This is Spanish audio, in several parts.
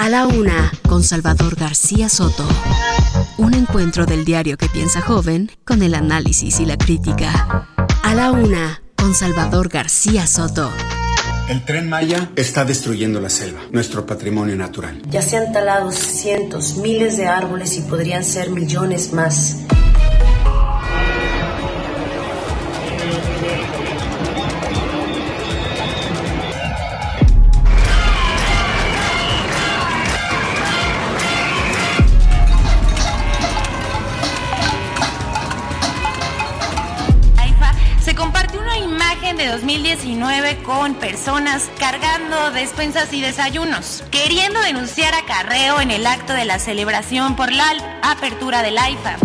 A la una, con Salvador García Soto. Un encuentro del diario que piensa joven con el análisis y la crítica. A la una, con Salvador García Soto. El tren Maya está destruyendo la selva, nuestro patrimonio natural. Ya se han talado cientos, miles de árboles y podrían ser millones más. 2019 con personas cargando despensas y desayunos, queriendo denunciar a Carreo en el acto de la celebración por la apertura del AIFA.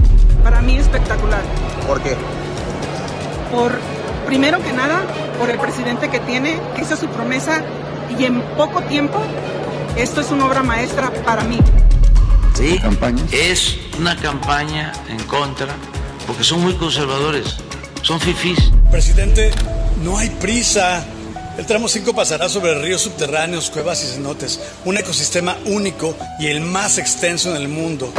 Para mí espectacular. ¿Por qué? Por, primero que nada, por el presidente que tiene, que hizo su promesa y en poco tiempo, esto es una obra maestra para mí. Sí, es una campaña en contra, porque son muy conservadores son fifís. Presidente, no hay prisa. El tramo 5 pasará sobre ríos subterráneos, cuevas y cenotes, un ecosistema único y el más extenso en el mundo.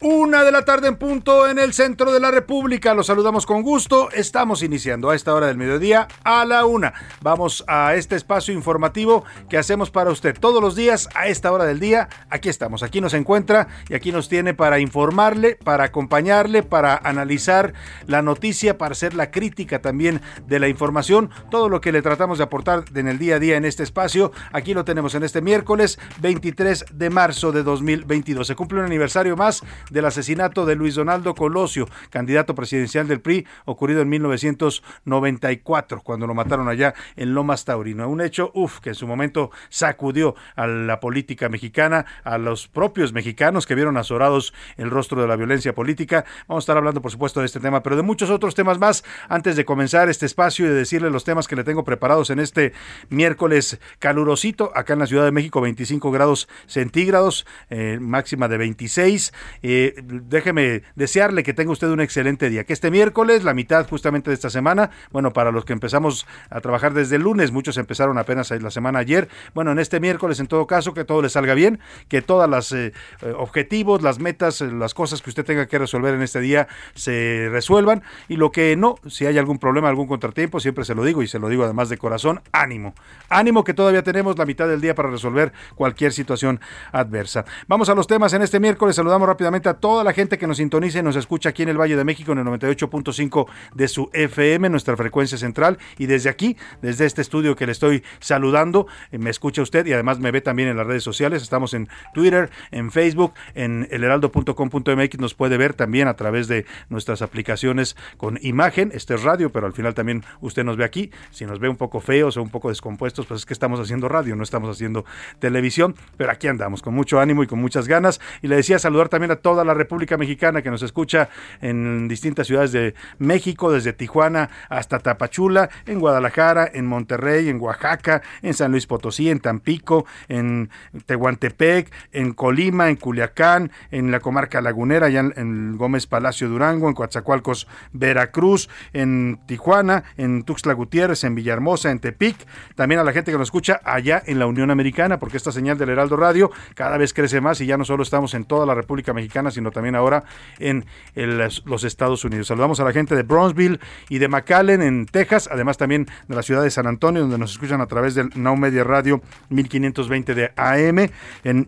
Una de la tarde en punto en el centro de la República. Los saludamos con gusto. Estamos iniciando a esta hora del mediodía a la una. Vamos a este espacio informativo que hacemos para usted todos los días a esta hora del día. Aquí estamos, aquí nos encuentra y aquí nos tiene para informarle, para acompañarle, para analizar la noticia, para hacer la crítica también de la información. Todo lo que le tratamos de aportar en el día a día en este espacio, aquí lo tenemos en este miércoles 23 de marzo de 2022. Se cumple un aniversario más del asesinato de Luis Donaldo Colosio, candidato presidencial del PRI, ocurrido en 1994, cuando lo mataron allá en Lomas Taurino. Un hecho, uff, que en su momento sacudió a la política mexicana, a los propios mexicanos que vieron azorados el rostro de la violencia política. Vamos a estar hablando, por supuesto, de este tema, pero de muchos otros temas más. Antes de comenzar este espacio y de decirle los temas que le tengo preparados en este miércoles calurosito, acá en la Ciudad de México, 25 grados centígrados, eh, máxima de 26. Eh, déjeme desearle que tenga usted un excelente día. Que este miércoles, la mitad justamente de esta semana, bueno, para los que empezamos a trabajar desde el lunes, muchos empezaron apenas la semana ayer. Bueno, en este miércoles, en todo caso, que todo le salga bien, que todas las eh, eh, objetivos, las metas, las cosas que usted tenga que resolver en este día se resuelvan. Y lo que no, si hay algún problema, algún contratiempo, siempre se lo digo y se lo digo además de corazón, ánimo. Ánimo que todavía tenemos la mitad del día para resolver cualquier situación adversa. Vamos a los temas en este miércoles. Saludamos rápidamente a toda la gente que nos sintoniza y nos escucha aquí en el Valle de México en el 98.5 de su FM, nuestra frecuencia central. Y desde aquí, desde este estudio que le estoy saludando, eh, me escucha usted y además me ve también en las redes sociales. Estamos en Twitter, en Facebook, en elheraldo.com.mx. Nos puede ver también a través de nuestras aplicaciones con imagen. Este es radio, pero al final también usted nos ve aquí. Si nos ve un poco feos o un poco descompuestos, pues es que estamos haciendo radio, no estamos haciendo televisión. Pero aquí andamos con mucho ánimo y con muchas ganas. Y le decía saludar también a toda la República Mexicana que nos escucha en distintas ciudades de México, desde Tijuana hasta Tapachula, en Guadalajara, en Monterrey, en Oaxaca, en San Luis Potosí, en Tampico, en Tehuantepec, en Colima, en Culiacán, en la comarca lagunera, allá en, Gómez Palacio Durango, en Coatzacoalcos, Veracruz, en Tijuana, en Tuxtla Gutiérrez, en Villahermosa, en Tepic, también a la gente que nos escucha allá en la Unión Americana, porque esta señal del Heraldo Radio cada vez crece más y ya no solo estamos en toda la República Mexicana, Sino también ahora en los Estados Unidos. Saludamos a la gente de Bronzeville y de McAllen en Texas, además también de la ciudad de San Antonio, donde nos escuchan a través del Now Media Radio 1520 de AM.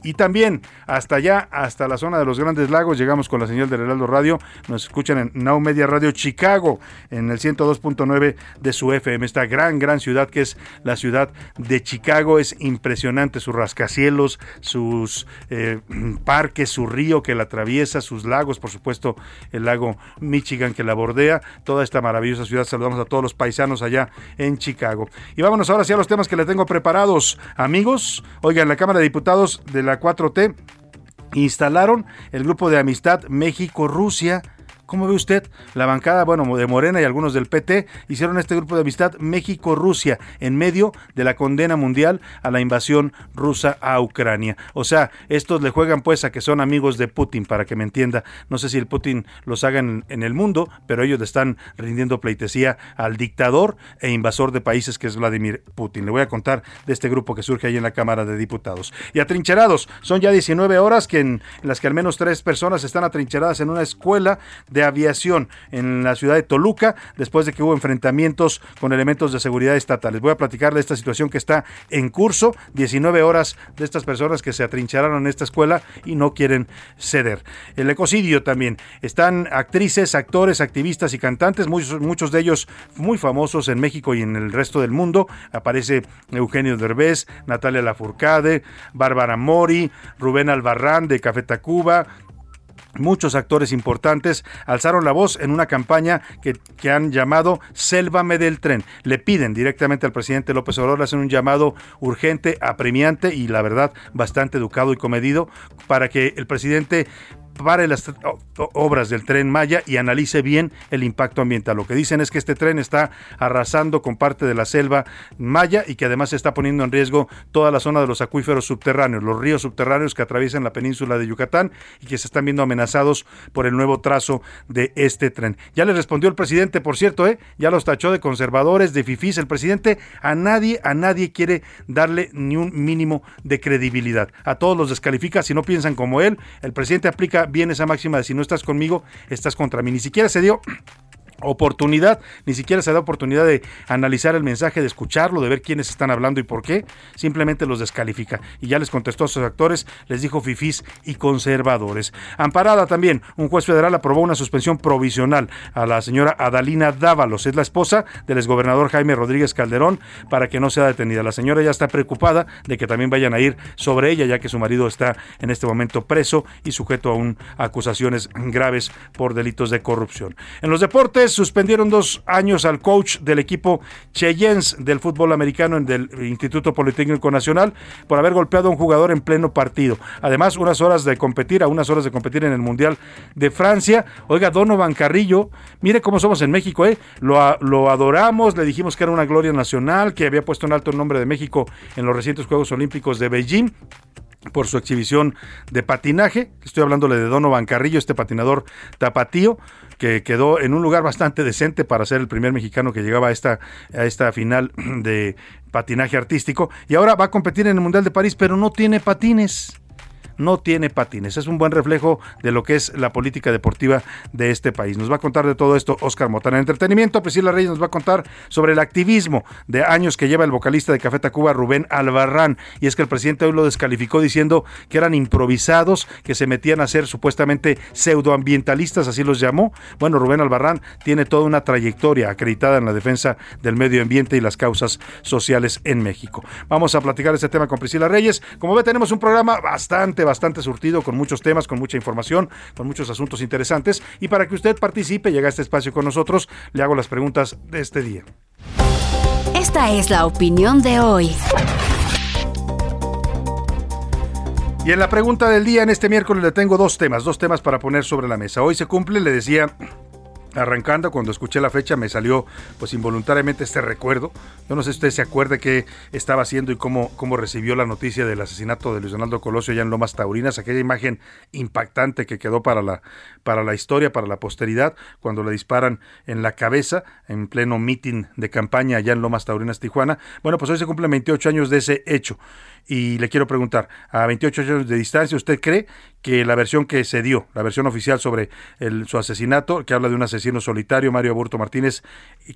y también hasta allá, hasta la zona de los Grandes Lagos, llegamos con la señal del Heraldo Radio. Nos escuchan en Now Media Radio Chicago, en el 102.9 de su FM. Esta gran, gran ciudad que es la ciudad de Chicago. Es impresionante sus rascacielos, sus eh, parques, su río que la atraviesa, sus lagos, por supuesto, el lago Michigan que la bordea. Toda esta maravillosa ciudad. Saludamos a todos los paisanos allá en Chicago. Y vámonos ahora sí a los temas que le tengo preparados. Amigos, oigan, la Cámara de Diputados de la 4T instalaron el grupo de amistad México-Rusia ¿Cómo ve usted? La bancada, bueno, de Morena y algunos del PT hicieron este grupo de amistad México-Rusia en medio de la condena mundial a la invasión rusa a Ucrania. O sea, estos le juegan pues a que son amigos de Putin, para que me entienda. No sé si el Putin los haga en, el mundo, pero ellos le están rindiendo pleitesía al dictador e invasor de países que es Vladimir Putin. Le voy a contar de este grupo que surge ahí en la Cámara de Diputados. Y atrincherados, son ya 19 horas que en, en las que al menos tres personas están atrincheradas en una escuela de de aviación en la ciudad de Toluca después de que hubo enfrentamientos con elementos de seguridad estatales. Voy a platicar de esta situación que está en curso, 19 horas de estas personas que se atrincheraron en esta escuela y no quieren ceder. El ecocidio también. Están actrices, actores, activistas y cantantes, muchos, muchos de ellos muy famosos en México y en el resto del mundo. Aparece Eugenio Derbez, Natalia Lafourcade, Bárbara Mori, Rubén Albarrán de Café Tacuba, Muchos actores importantes alzaron la voz en una campaña que, que, han llamado Sélvame del tren. Le piden directamente al presidente López Obrador, hacen un llamado urgente, apremiante y la verdad bastante educado y comedido para que el presidente pare las obras del tren Maya y analice bien el impacto ambiental. Lo que dicen es que este tren está arrasando con parte de la selva Maya y que además está poniendo en riesgo toda la zona de los acuíferos subterráneos, los ríos subterráneos que atraviesan la península de Yucatán y que se están viendo amenazados por el nuevo trazo de este tren. Ya le respondió el presidente, por cierto, ¿eh? ya los tachó de conservadores, de fifís. El presidente a nadie, a nadie quiere darle ni un mínimo de credibilidad. A todos los descalifica si no piensan como él. El presidente aplica bien esa máxima de si no estás conmigo, estás contra mí. Ni siquiera se dio oportunidad, ni siquiera se da oportunidad de analizar el mensaje, de escucharlo, de ver quiénes están hablando y por qué, simplemente los descalifica. Y ya les contestó a sus actores, les dijo fifís y conservadores. Amparada también, un juez federal aprobó una suspensión provisional a la señora Adalina Dávalos, es la esposa del exgobernador Jaime Rodríguez Calderón, para que no sea detenida. La señora ya está preocupada de que también vayan a ir sobre ella, ya que su marido está en este momento preso y sujeto a un, acusaciones graves por delitos de corrupción. En los deportes, suspendieron dos años al coach del equipo Cheyens del fútbol americano en del Instituto Politécnico Nacional por haber golpeado a un jugador en pleno partido. Además, unas horas de competir, a unas horas de competir en el Mundial de Francia. Oiga, Donovan Carrillo, mire cómo somos en México, ¿eh? Lo, lo adoramos, le dijimos que era una gloria nacional, que había puesto en alto el nombre de México en los recientes Juegos Olímpicos de Beijing por su exhibición de patinaje. Estoy hablándole de Donovan Carrillo, este patinador tapatío, que quedó en un lugar bastante decente para ser el primer mexicano que llegaba a esta, a esta final de patinaje artístico. Y ahora va a competir en el Mundial de París, pero no tiene patines no tiene patines. Es un buen reflejo de lo que es la política deportiva de este país. Nos va a contar de todo esto Oscar Motana. En entretenimiento, Priscila Reyes nos va a contar sobre el activismo de años que lleva el vocalista de Café Tacuba, Rubén Albarrán. Y es que el presidente hoy lo descalificó diciendo que eran improvisados, que se metían a ser supuestamente pseudoambientalistas, así los llamó. Bueno, Rubén Albarrán tiene toda una trayectoria acreditada en la defensa del medio ambiente y las causas sociales en México. Vamos a platicar este tema con Priscila Reyes. Como ve, tenemos un programa bastante, bastante surtido con muchos temas, con mucha información, con muchos asuntos interesantes. Y para que usted participe y llegue a este espacio con nosotros, le hago las preguntas de este día. Esta es la opinión de hoy. Y en la pregunta del día, en este miércoles, le tengo dos temas, dos temas para poner sobre la mesa. Hoy se cumple, le decía, arrancando, cuando escuché la fecha me salió pues involuntariamente este recuerdo. Yo no sé si usted se acuerda qué estaba haciendo y cómo, cómo recibió la noticia del asesinato de Luis Donaldo Colosio allá en Lomas Taurinas, aquella imagen impactante que quedó para la, para la historia, para la posteridad, cuando le disparan en la cabeza en pleno mitin de campaña allá en Lomas Taurinas, Tijuana. Bueno, pues hoy se cumplen 28 años de ese hecho. Y le quiero preguntar, a 28 años de distancia, ¿usted cree que la versión que se dio, la versión oficial sobre su asesinato, que habla de un asesino solitario, Mario Aburto Martínez.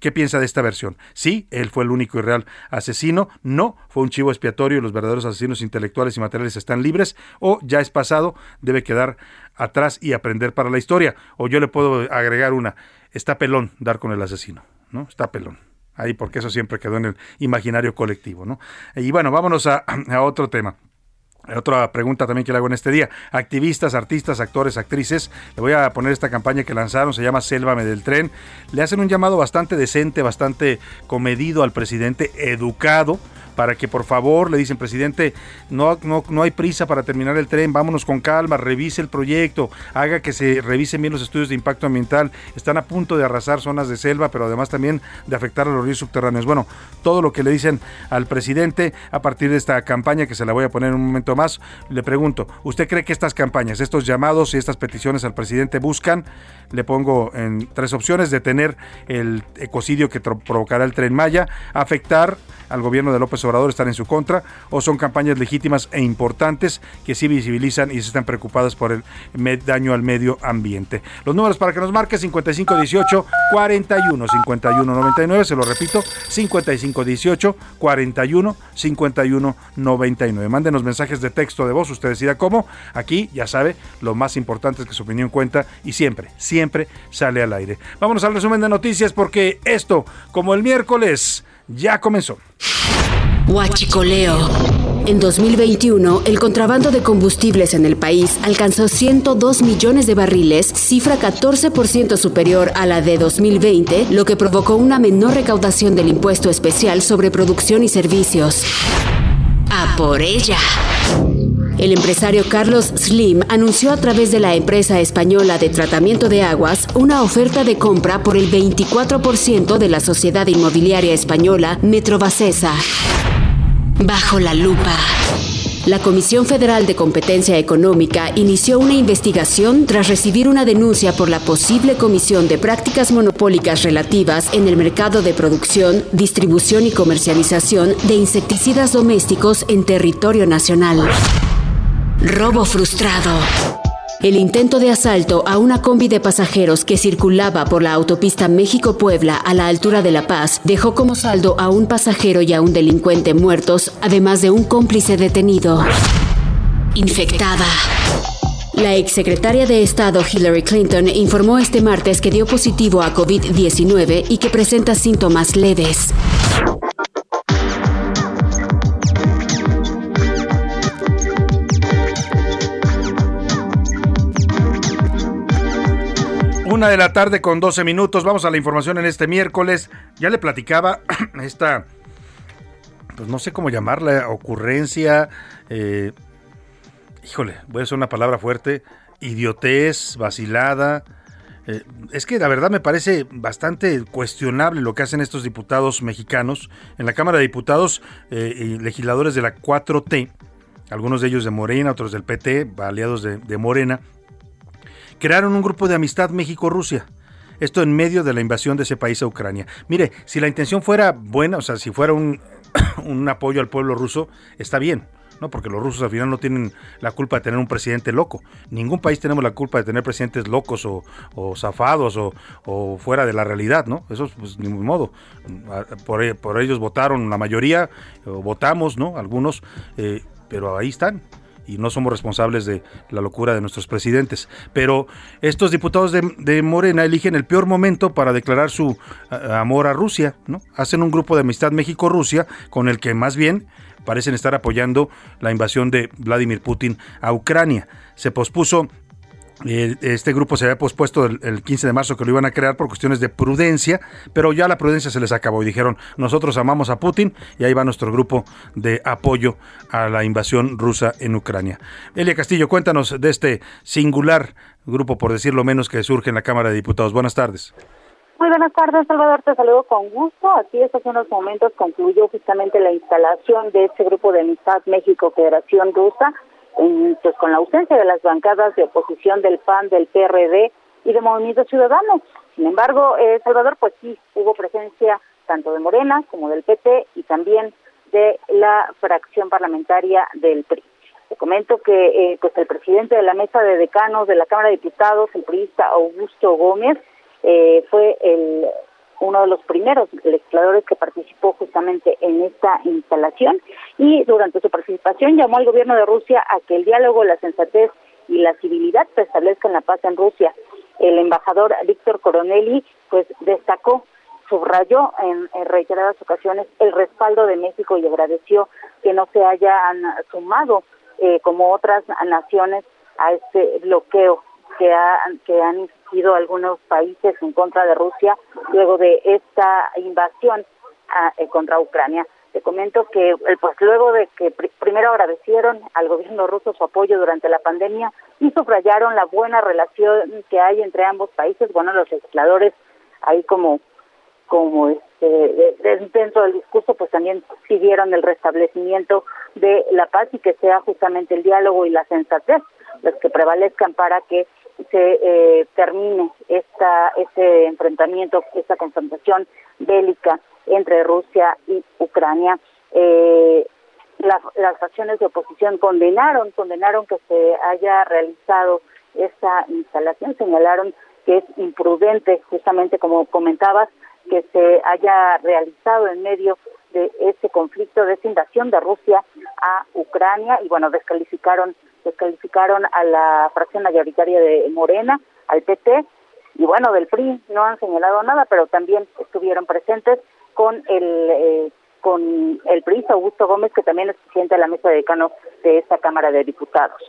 ¿Qué piensa de esta versión? Sí, él fue el único y real asesino. No, fue un chivo expiatorio y los verdaderos asesinos intelectuales y materiales están libres. O ya es pasado, debe quedar atrás y aprender para la historia. O yo le puedo agregar una, está pelón dar con el asesino, ¿no? Está pelón ahí porque eso siempre quedó en el imaginario colectivo, ¿no? Y bueno, vámonos a otro tema. Otra pregunta también que le hago en este día. Activistas, artistas, actores, actrices, le voy a poner esta campaña que lanzaron, se llama Sélvame del Tren. Le hacen un llamado bastante decente, bastante comedido al presidente, educado, para que por favor le dicen, presidente, no, no, no hay prisa para terminar el tren, vámonos con calma, revise el proyecto, haga que se revisen bien los estudios de impacto ambiental. Están a punto de arrasar zonas de selva, pero además también de afectar a los ríos subterráneos. Bueno, todo lo que le dicen al presidente a partir de esta campaña, que se la voy a poner en un momento más, le pregunto, ¿usted cree que estas campañas, estos llamados y estas peticiones al presidente buscan, le pongo en tres opciones, detener el ecocidio que provocará el tren Maya, afectar al gobierno de López Obrador están en su contra o son campañas legítimas e importantes que sí visibilizan y se están preocupadas por el daño al medio ambiente. Los números para que nos marque 5518 41 51 99, se lo repito, 5518 41 51 99. Mándenos mensajes de texto de voz, usted decida cómo. Aquí, ya sabe, lo más importante es que su opinión cuenta y siempre, siempre sale al aire. Vámonos al resumen de noticias porque esto, como el miércoles, ya comenzó. Huachicoleo. En 2021, el contrabando de combustibles en el país alcanzó 102 millones de barriles, cifra 14% superior a la de 2020, lo que provocó una menor recaudación del impuesto especial sobre producción y servicios. A por ella. El empresario Carlos Slim anunció a través de la empresa española de tratamiento de aguas una oferta de compra por el 24% de la sociedad inmobiliaria española Metrobacesa. Bajo la lupa. La Comisión Federal de Competencia Económica inició una investigación tras recibir una denuncia por la posible comisión de prácticas monopólicas relativas en el mercado de producción, distribución y comercialización de insecticidas domésticos en territorio nacional. Robo frustrado. El intento de asalto a una combi de pasajeros que circulaba por la autopista México-Puebla a la altura de La Paz dejó como saldo a un pasajero y a un delincuente muertos, además de un cómplice detenido. Infectada. La exsecretaria de Estado Hillary Clinton informó este martes que dio positivo a COVID-19 y que presenta síntomas leves. Una de la tarde con 12 minutos. Vamos a la información en este miércoles. Ya le platicaba esta, pues no sé cómo llamarla, ocurrencia. Eh, híjole, voy a usar una palabra fuerte. Idiotez, vacilada. Eh, es que la verdad me parece bastante cuestionable lo que hacen estos diputados mexicanos. En la Cámara de Diputados eh, y legisladores de la 4T, algunos de ellos de Morena, otros del PT, aliados de Morena, crearon un grupo de amistad México-Rusia. Esto en medio de la invasión de ese país a Ucrania. Mire, si la intención fuera buena, o sea, si fuera un, apoyo al pueblo ruso, está bien. ¿no? Porque los rusos al final no tienen la culpa de tener un presidente loco. Ningún país tenemos la culpa de tener presidentes locos o, zafados o, fuera de la realidad, ¿no? Eso, pues, ni modo. Por, por ellos votaron la mayoría, votamos, ¿no? Algunos, eh, pero ahí están y no somos responsables de la locura de nuestros presidentes. Pero estos diputados de, Morena eligen el peor momento para declarar su amor a Rusia, ¿no? Hacen un grupo de amistad México-Rusia con el que más bien parecen estar apoyando la invasión de Vladimir Putin a Ucrania. Se pospuso este grupo se había pospuesto el, 15 de marzo que lo iban a crear por cuestiones de prudencia, pero ya la prudencia se les acabó y dijeron, nosotros amamos a Putin y ahí va nuestro grupo de apoyo a la invasión rusa en Ucrania. Elia Castillo, cuéntanos de este singular grupo, por decirlo menos, que surge en la Cámara de Diputados. Buenas tardes. Muy buenas tardes, Salvador. Te saludo con gusto. Aquí estos unos momentos concluyó justamente la instalación de este grupo de amistad México-Federación Rusa pues con la ausencia de las bancadas de oposición del PAN, del PRD y de Movimiento Ciudadano. Sin embargo, eh, Salvador, pues sí, hubo presencia tanto de Morena como del PT y también de la fracción parlamentaria del PRI. Te comento que eh, pues el presidente de la mesa de decanos de la Cámara de Diputados, el periodista Augusto Gómez, eh, fue el uno de los primeros legisladores que participó justamente en esta instalación y durante su participación llamó al gobierno de Rusia a que el diálogo, la sensatez y la civilidad establezcan la paz en Rusia. El embajador Víctor Coronelli pues destacó subrayó en, reiteradas ocasiones el respaldo de México y agradeció que no se hayan sumado eh, como otras naciones a este bloqueo que, que han algunos países en contra de Rusia luego de esta invasión eh, contra Ucrania. Te comento que eh, pues luego de que primero agradecieron al gobierno ruso su apoyo durante la pandemia y subrayaron la buena relación que hay entre ambos países, bueno, los legisladores ahí como como este dentro del discurso pues también pidieron el restablecimiento de la paz y que sea justamente el diálogo y la sensatez los que prevalezcan para que se eh, termine esta este enfrentamiento, esta confrontación bélica entre Rusia y Ucrania. Eh, las facciones de oposición condenaron, condenaron que se haya realizado esta instalación, señalaron que es imprudente, justamente como comentabas, que se haya realizado en medio de ese conflicto, de esa invasión de Rusia a Ucrania y bueno, descalificaron descalificaron a la fracción mayoritaria de Morena, al PT, y bueno, del PRI no han señalado nada, pero también estuvieron presentes con el eh, con el PRI Augusto Gómez, que también es presidente de la mesa de decanos de esta Cámara de Diputados.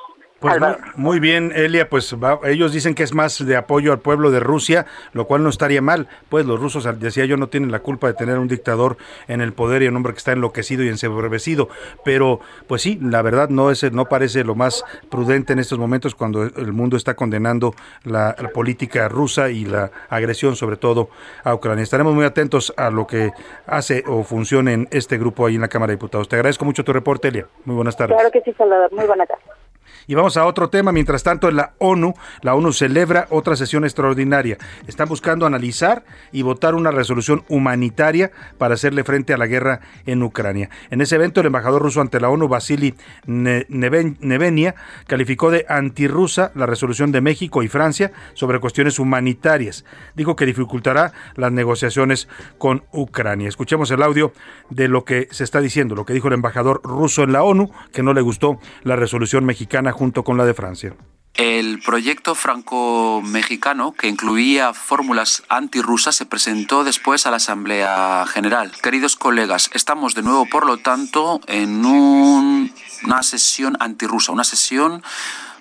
Pues muy, bien, Elia, pues ellos dicen que es más de apoyo al pueblo de Rusia, lo cual no estaría mal, pues los rusos, decía yo, no tienen la culpa de tener un dictador en el poder y un hombre que está enloquecido y ensebrecido, pero pues sí, la verdad no es no parece lo más prudente en estos momentos cuando el mundo está condenando la, política rusa y la agresión sobre todo a Ucrania. Estaremos muy atentos a lo que hace o funcione en este grupo ahí en la Cámara de Diputados. Te agradezco mucho tu reporte, Elia. Muy buenas tardes. Claro que sí, Salvador. Muy buenas tardes. Y vamos a otro tema. Mientras tanto, en la ONU, la ONU celebra otra sesión extraordinaria. Están buscando analizar y votar una resolución humanitaria para hacerle frente a la guerra en Ucrania. En ese evento, el embajador ruso ante la ONU, Vasily Nevenia, calificó de antirrusa la resolución de México y Francia sobre cuestiones humanitarias. Dijo que dificultará las negociaciones con Ucrania. Escuchemos el audio de lo que se está diciendo, lo que dijo el embajador ruso en la ONU, que no le gustó la resolución mexicana junto con la de Francia. El proyecto franco-mexicano, que incluía fórmulas antirrusas, se presentó después a la Asamblea General. Queridos colegas, estamos de nuevo, por lo tanto, en una sesión antirrusa, una sesión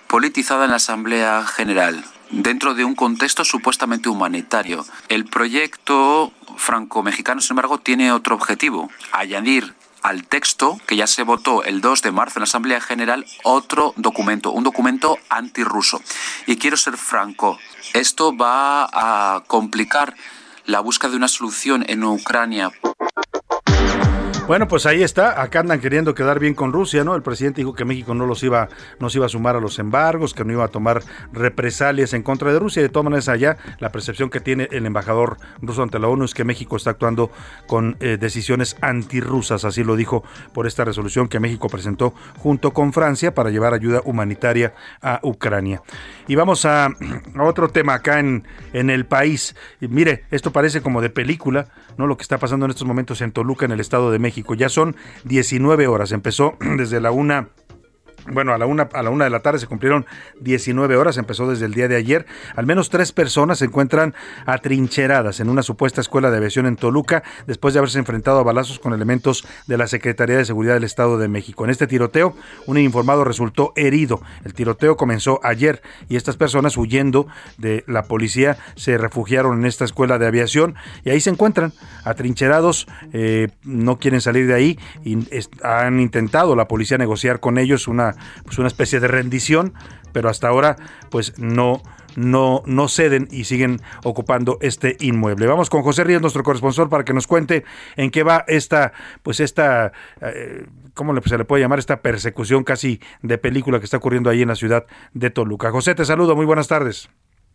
politizada en la Asamblea General, dentro de un contexto supuestamente humanitario. El proyecto franco-mexicano, sin embargo, tiene otro objetivo, añadir al texto que ya se votó el 2 de marzo en la Asamblea General otro documento, un documento antirruso. Y quiero ser franco, esto va a complicar la búsqueda de una solución en Ucrania bueno, pues ahí está. Acá andan queriendo quedar bien con Rusia, ¿no? El presidente dijo que México no los iba, no se iba a sumar a los embargos, que no iba a tomar represalias en contra de Rusia. De todas maneras, allá la percepción que tiene el embajador ruso ante la ONU es que México está actuando con eh, decisiones antirrusas. Así lo dijo por esta resolución que México presentó junto con Francia para llevar ayuda humanitaria a Ucrania. Y vamos a, otro tema acá en, en el país. Mire, esto parece como de película, ¿no? Lo que está pasando en estos momentos en Toluca, en el Estado de México. Ya son 19 horas. Empezó desde la una bueno, a la, una, a la una de la tarde se cumplieron 19 horas, empezó desde el día de ayer. Al menos tres personas se encuentran atrincheradas en una supuesta escuela de aviación en Toluca después de haberse enfrentado a balazos con elementos de la Secretaría de Seguridad del Estado de México. En este tiroteo, un informado resultó herido. El tiroteo comenzó ayer y estas personas huyendo de la policía se refugiaron en esta escuela de aviación y ahí se encuentran atrincherados, eh, no quieren salir de ahí y han intentado la policía negociar con ellos una pues una especie de rendición, pero hasta ahora pues no no, no ceden y siguen ocupando este inmueble. Vamos con José Ríos, nuestro corresponsal, para que nos cuente en qué va esta, pues esta, eh, ¿cómo se le puede llamar? Esta persecución casi de película que está ocurriendo ahí en la ciudad de Toluca. José, te saludo, muy buenas tardes.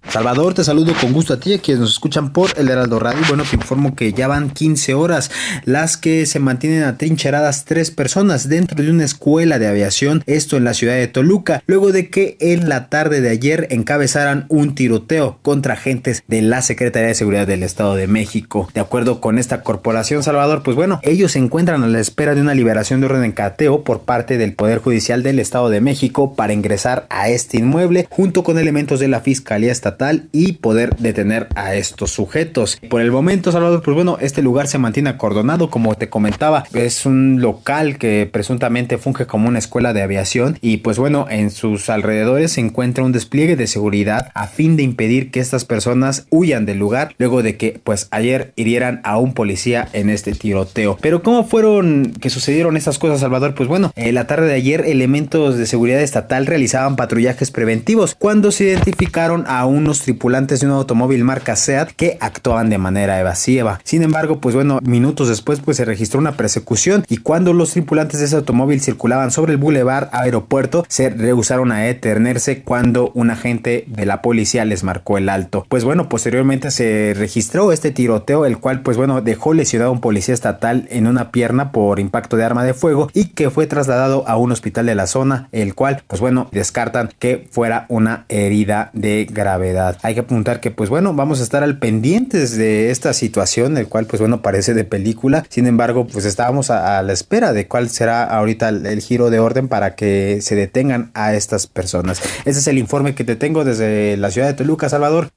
Salvador, te saludo con gusto a ti, a quienes nos escuchan por el Heraldo Radio. Bueno, te informo que ya van 15 horas las que se mantienen atrincheradas tres personas dentro de una escuela de aviación, esto en la ciudad de Toluca, luego de que en la tarde de ayer encabezaran un tiroteo contra agentes de la Secretaría de Seguridad del Estado de México. De acuerdo con esta corporación, Salvador, pues bueno, ellos se encuentran a la espera de una liberación de orden de cateo por parte del Poder Judicial del Estado de México para ingresar a este inmueble junto con elementos de la Fiscalía Estatal y poder detener a estos sujetos. Por el momento, Salvador, pues bueno, este lugar se mantiene acordonado, como te comentaba, es un local que presuntamente funge como una escuela de aviación y pues bueno, en sus alrededores se encuentra un despliegue de seguridad a fin de impedir que estas personas huyan del lugar luego de que pues ayer hirieran a un policía en este tiroteo. Pero ¿cómo fueron que sucedieron estas cosas, Salvador? Pues bueno, en la tarde de ayer elementos de seguridad estatal realizaban patrullajes preventivos cuando se identificaron a un tripulantes de un automóvil marca SEAT que actuaban de manera evasiva. Sin embargo, pues bueno, minutos después pues se registró una persecución y cuando los tripulantes de ese automóvil circulaban sobre el bulevar aeropuerto se rehusaron a detenerse cuando un agente de la policía les marcó el alto. Pues bueno, posteriormente se registró este tiroteo el cual pues bueno dejó lesionado a un policía estatal en una pierna por impacto de arma de fuego y que fue trasladado a un hospital de la zona el cual pues bueno descartan que fuera una herida de gravedad. Hay que apuntar que pues bueno, vamos a estar al pendientes de esta situación, el cual pues bueno parece de película. Sin embargo, pues estábamos a, la espera de cuál será ahorita el, giro de orden para que se detengan a estas personas. Ese es el informe que te tengo desde la ciudad de Toluca, Salvador.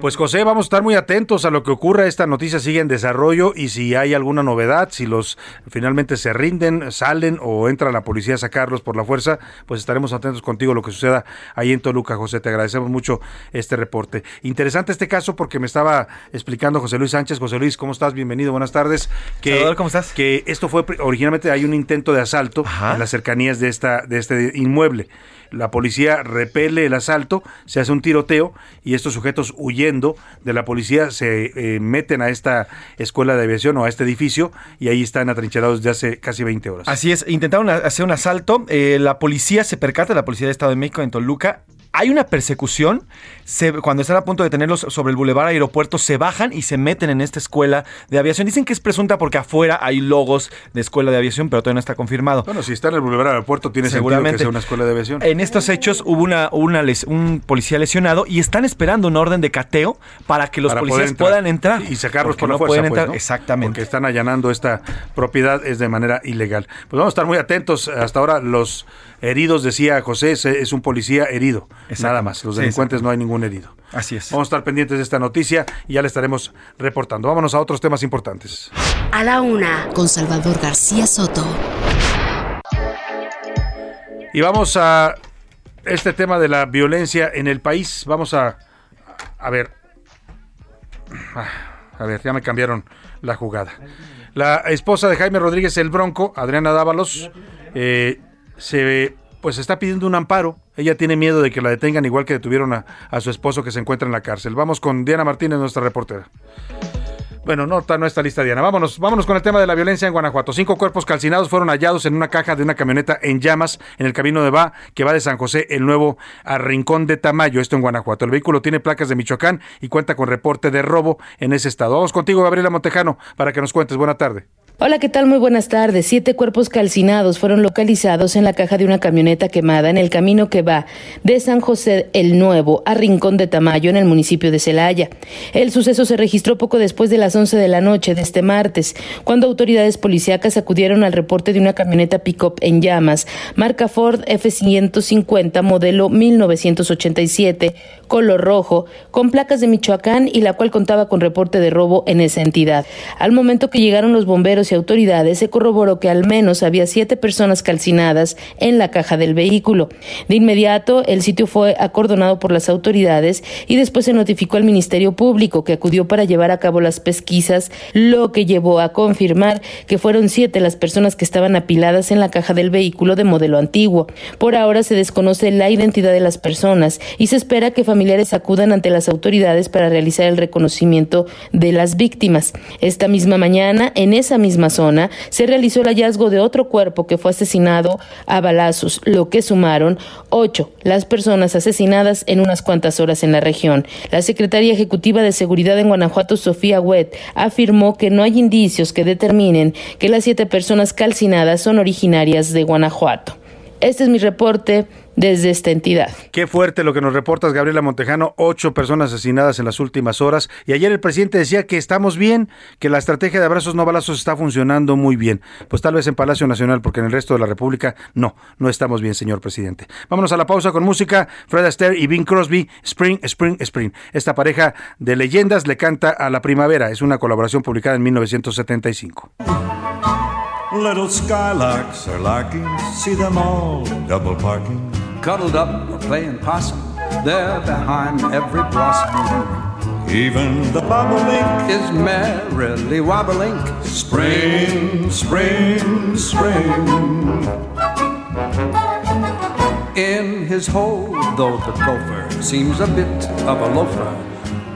Pues José, vamos a estar muy atentos a lo que ocurra. Esta noticia sigue en desarrollo y si hay alguna novedad, si los finalmente se rinden, salen o entra la policía a sacarlos por la fuerza, pues estaremos atentos contigo a lo que suceda ahí en Toluca, José. Te agradecemos mucho este reporte. Interesante este caso porque me estaba explicando José Luis Sánchez. José Luis, ¿cómo estás? Bienvenido, buenas tardes. Que, ¿cómo estás? Que esto fue originalmente hay un intento de asalto en las cercanías de esta de este inmueble la policía repele el asalto, se hace un tiroteo y estos sujetos huyendo de la policía se eh, meten a esta escuela de aviación o a este edificio y ahí están atrincherados desde hace casi 20 horas. Así es, intentaron hacer un asalto, eh, la policía se percata, la policía de Estado de México en Toluca, hay una persecución. cuando están a punto de tenerlos sobre el bulevar aeropuerto, se bajan y se meten en esta escuela de aviación. Dicen que es presunta porque afuera hay logos de escuela de aviación, pero todavía no está confirmado. Bueno, si está en el bulevar aeropuerto, tiene Seguramente. sentido que sea una escuela de aviación. En estos hechos hubo una, una un policía lesionado y están esperando un orden de cateo para que los policías puedan entrar. Y sacarlos por la fuerza. Pues, Exactamente. Porque están allanando esta propiedad, es de manera ilegal. Pues vamos a estar muy atentos. Hasta ahora los heridos, decía José, es un policía herido. Nada más. Los delincuentes no hay ningún herido. Así es. Vamos a estar pendientes de esta noticia y ya le estaremos reportando. Vámonos a otros temas importantes. A la una, con Salvador García Soto. Y vamos a este tema de la violencia en el país. Vamos a, a ver. A ver, ya me cambiaron la jugada. La esposa de Jaime Rodríguez el Bronco, Adriana Dávalos, eh, se pues está pidiendo un amparo. Ella tiene miedo de que la detengan igual que detuvieron a, a su esposo que se encuentra en la cárcel. Vamos con Diana Martínez, nuestra reportera. Bueno, no, no está lista, Diana. Vámonos, vámonos con el tema de la violencia en Guanajuato. Cinco cuerpos calcinados fueron hallados en una caja de una camioneta en llamas en el camino de Va, que va de San José el Nuevo a Rincón de Tamayo, esto en Guanajuato. El vehículo tiene placas de Michoacán y cuenta con reporte de robo en ese estado. Vamos contigo, Gabriela Montejano, para que nos cuentes. Buena tarde. Hola, ¿qué tal? Muy buenas tardes. Siete cuerpos calcinados fueron localizados en la caja de una camioneta quemada en el camino que va de San José el Nuevo a Rincón de Tamayo en el municipio de Celaya. El suceso se registró poco después de las 11 de la noche de este martes, cuando autoridades policíacas acudieron al reporte de una camioneta pick-up en llamas, marca Ford F-150 modelo 1987, color rojo, con placas de Michoacán y la cual contaba con reporte de robo en esa entidad. Al momento que llegaron los bomberos y autoridades se corroboró que al menos había siete personas calcinadas en la caja del vehículo. De inmediato, el sitio fue acordonado por las autoridades y después se notificó al Ministerio Público que acudió para llevar a cabo las pesquisas, lo que llevó a confirmar que fueron siete las personas que estaban apiladas en la caja del vehículo de modelo antiguo. Por ahora se desconoce la identidad de las personas y se espera que familiares acudan ante las autoridades para realizar el reconocimiento de las víctimas. Esta misma mañana, en esa misma misma zona se realizó el hallazgo de otro cuerpo que fue asesinado a balazos, lo que sumaron ocho las personas asesinadas en unas cuantas horas en la región. La secretaria ejecutiva de Seguridad en Guanajuato, Sofía Wet, afirmó que no hay indicios que determinen que las siete personas calcinadas son originarias de Guanajuato. Este es mi reporte desde esta entidad. Qué fuerte lo que nos reportas, Gabriela Montejano. Ocho personas asesinadas en las últimas horas. Y ayer el presidente decía que estamos bien, que la estrategia de abrazos no balazos está funcionando muy bien. Pues tal vez en Palacio Nacional, porque en el resto de la República no, no estamos bien, señor presidente. Vámonos a la pausa con música. Fred Astaire y Bing Crosby, Spring, Spring, Spring. Esta pareja de leyendas le canta a la primavera. Es una colaboración publicada en 1975. Little skylarks are larking, see them all double parking. Cuddled up or playing possum, they're behind every blossom. Even the bobolink is merrily wobbling. Spring, spring, spring. In his hole, though the gopher seems a bit of a loafer,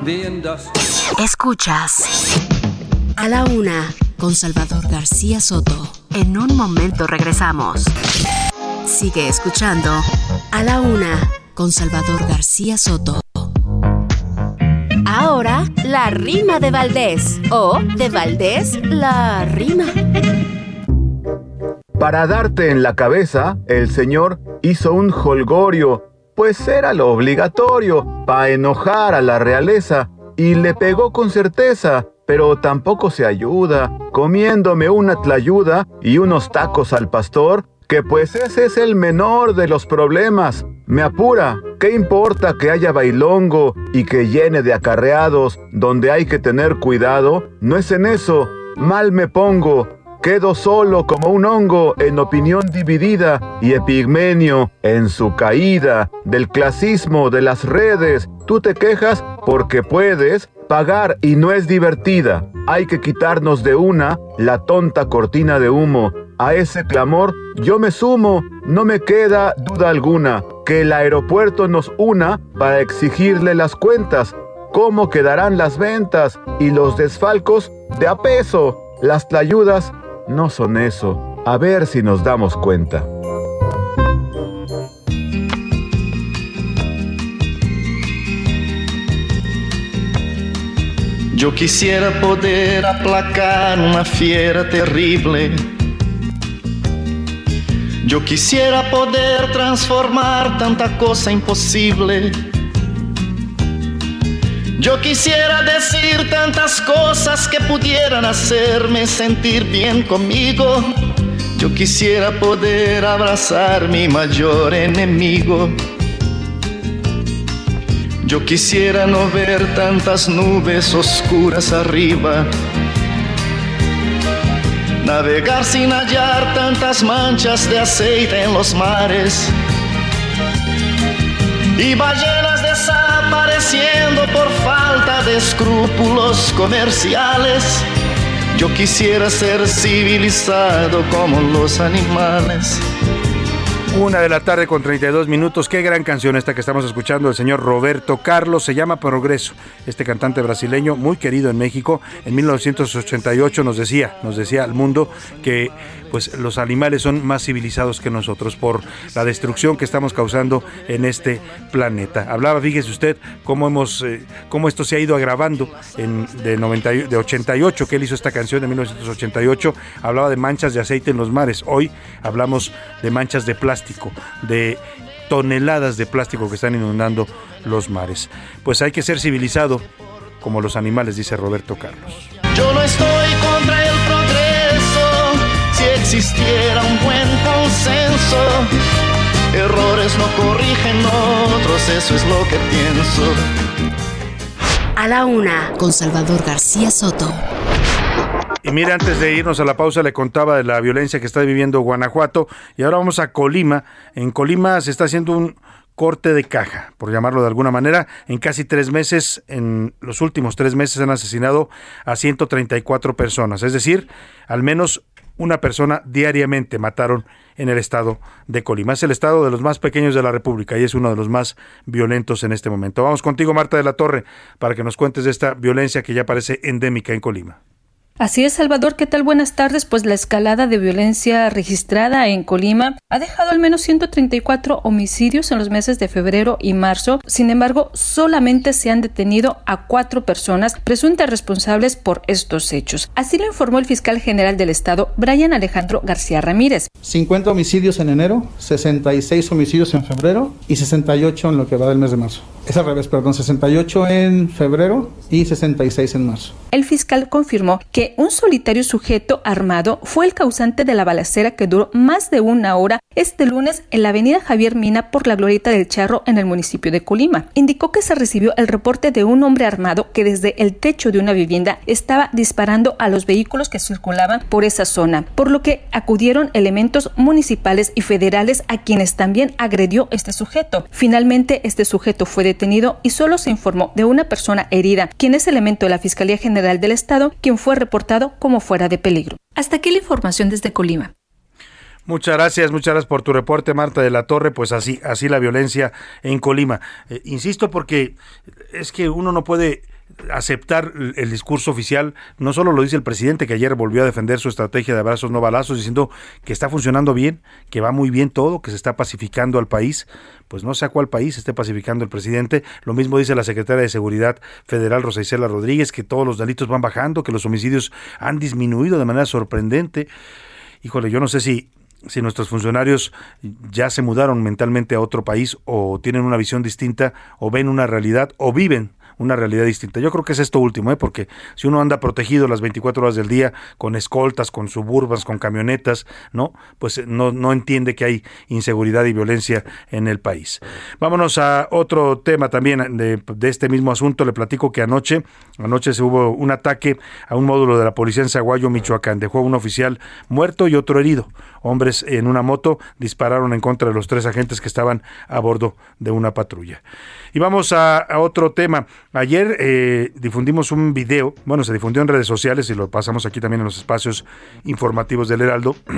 the industrial. Escuchas a la una con Salvador García Soto. En un momento regresamos. Sigue escuchando a la una con Salvador García Soto. Ahora, la rima de Valdés. O de Valdés, la rima. Para darte en la cabeza, el señor hizo un holgorio, pues era lo obligatorio, para enojar a la realeza, y le pegó con certeza, pero tampoco se ayuda, comiéndome una tlayuda y unos tacos al pastor, que pues ese es el menor de los problemas. Me apura, ¿qué importa que haya bailongo y que llene de acarreados donde hay que tener cuidado? No es en eso, mal me pongo. Quedo solo como un hongo en opinión dividida y Epigmenio en su caída del clasismo de las redes. Tú te quejas porque puedes pagar y no es divertida. Hay que quitarnos de una la tonta cortina de humo. A ese clamor yo me sumo, no me queda duda alguna que el aeropuerto nos una para exigirle las cuentas. ¿Cómo quedarán las ventas y los desfalcos de a peso? Las tlayudas no son eso. A ver si nos damos cuenta. Yo quisiera poder aplacar una fiera terrible. Yo quisiera poder transformar tanta cosa imposible. Yo quisiera decir tantas cosas que pudieran hacerme sentir bien conmigo. Yo quisiera poder abrazar mi mayor enemigo. Yo quisiera no ver tantas nubes oscuras arriba. Navegar sin hallar tantas manchas de aceite en los mares. Y ballenas desapareciendo por de escrúpulos comerciales. Yo quisiera ser civilizado como los animales. Una de la tarde con 32 minutos. Qué gran canción esta que estamos escuchando del señor Roberto Carlos. Se llama Progreso. Este cantante brasileño muy querido en México. En 1988 nos decía, nos decía al mundo que pues los animales son más civilizados que nosotros por la destrucción que estamos causando en este planeta. Hablaba, fíjese usted, cómo hemos, eh, cómo esto se ha ido agravando en, de, 90, de 88, que él hizo esta canción de 1988, hablaba de manchas de aceite en los mares. Hoy hablamos de manchas de plástico, de toneladas de plástico que están inundando los mares. Pues hay que ser civilizado como los animales, dice Roberto Carlos. Yo no estoy contra el existiera un buen consenso. Errores no corrigen otros, eso es lo que pienso. A la una, con Salvador García Soto. Y mira, antes de irnos a la pausa le contaba de la violencia que está viviendo Guanajuato y ahora vamos a Colima. En Colima se está haciendo un corte de caja, por llamarlo de alguna manera. En casi tres meses, en los últimos tres meses han asesinado a 134 personas, es decir, al menos una persona diariamente mataron en el estado de Colima. Es el estado de los más pequeños de la República y es uno de los más violentos en este momento. Vamos contigo, Marta de la Torre, para que nos cuentes de esta violencia que ya parece endémica en Colima. Así es, Salvador, ¿qué tal? Buenas tardes. Pues la escalada de violencia registrada en Colima ha dejado al menos 134 homicidios en los meses de febrero y marzo. Sin embargo, solamente se han detenido a cuatro personas presuntas responsables por estos hechos. Así lo informó el fiscal general del Estado, Brian Alejandro García Ramírez. 50 homicidios en enero, 66 homicidios en febrero y 68 en lo que va del mes de marzo. Es al revés, perdón, 68 en febrero y 66 en marzo. El fiscal confirmó que un solitario sujeto armado fue el causante de la balacera que duró más de una hora este lunes en la avenida Javier Mina por la Glorieta del Charro en el municipio de Colima. Indicó que se recibió el reporte de un hombre armado que desde el techo de una vivienda estaba disparando a los vehículos que circulaban por esa zona, por lo que acudieron elementos municipales y federales a quienes también agredió este sujeto. Finalmente, este sujeto fue detenido y solo se informó de una persona herida, quien es elemento de la Fiscalía General del Estado, quien fue reportado como fuera de peligro. Hasta aquí la información desde Colima. Muchas gracias, muchas gracias por tu reporte, Marta de la Torre. Pues así, así la violencia en Colima. Eh, insisto porque es que uno no puede aceptar el discurso oficial, no solo lo dice el presidente que ayer volvió a defender su estrategia de abrazos no balazos diciendo que está funcionando bien, que va muy bien todo, que se está pacificando al país, pues no sé a cuál país esté pacificando el presidente, lo mismo dice la secretaria de Seguridad Federal Rosa Isela Rodríguez, que todos los delitos van bajando, que los homicidios han disminuido de manera sorprendente. Híjole, yo no sé si si nuestros funcionarios ya se mudaron mentalmente a otro país o tienen una visión distinta o ven una realidad o viven una realidad distinta. Yo creo que es esto último, ¿eh? porque si uno anda protegido las 24 horas del día con escoltas, con suburbas, con camionetas, ¿no? Pues eh, no, no entiende que hay inseguridad y violencia en el país. Vámonos a otro tema también de, de este mismo asunto. Le platico que anoche, anoche se hubo un ataque a un módulo de la policía en Zaguayo, Michoacán. Dejó a un oficial muerto y otro herido. Hombres en una moto dispararon en contra de los tres agentes que estaban a bordo de una patrulla. Y vamos a, otro tema. Ayer eh, difundimos un video, bueno, se difundió en redes sociales y lo pasamos aquí también en los espacios informativos del Heraldo.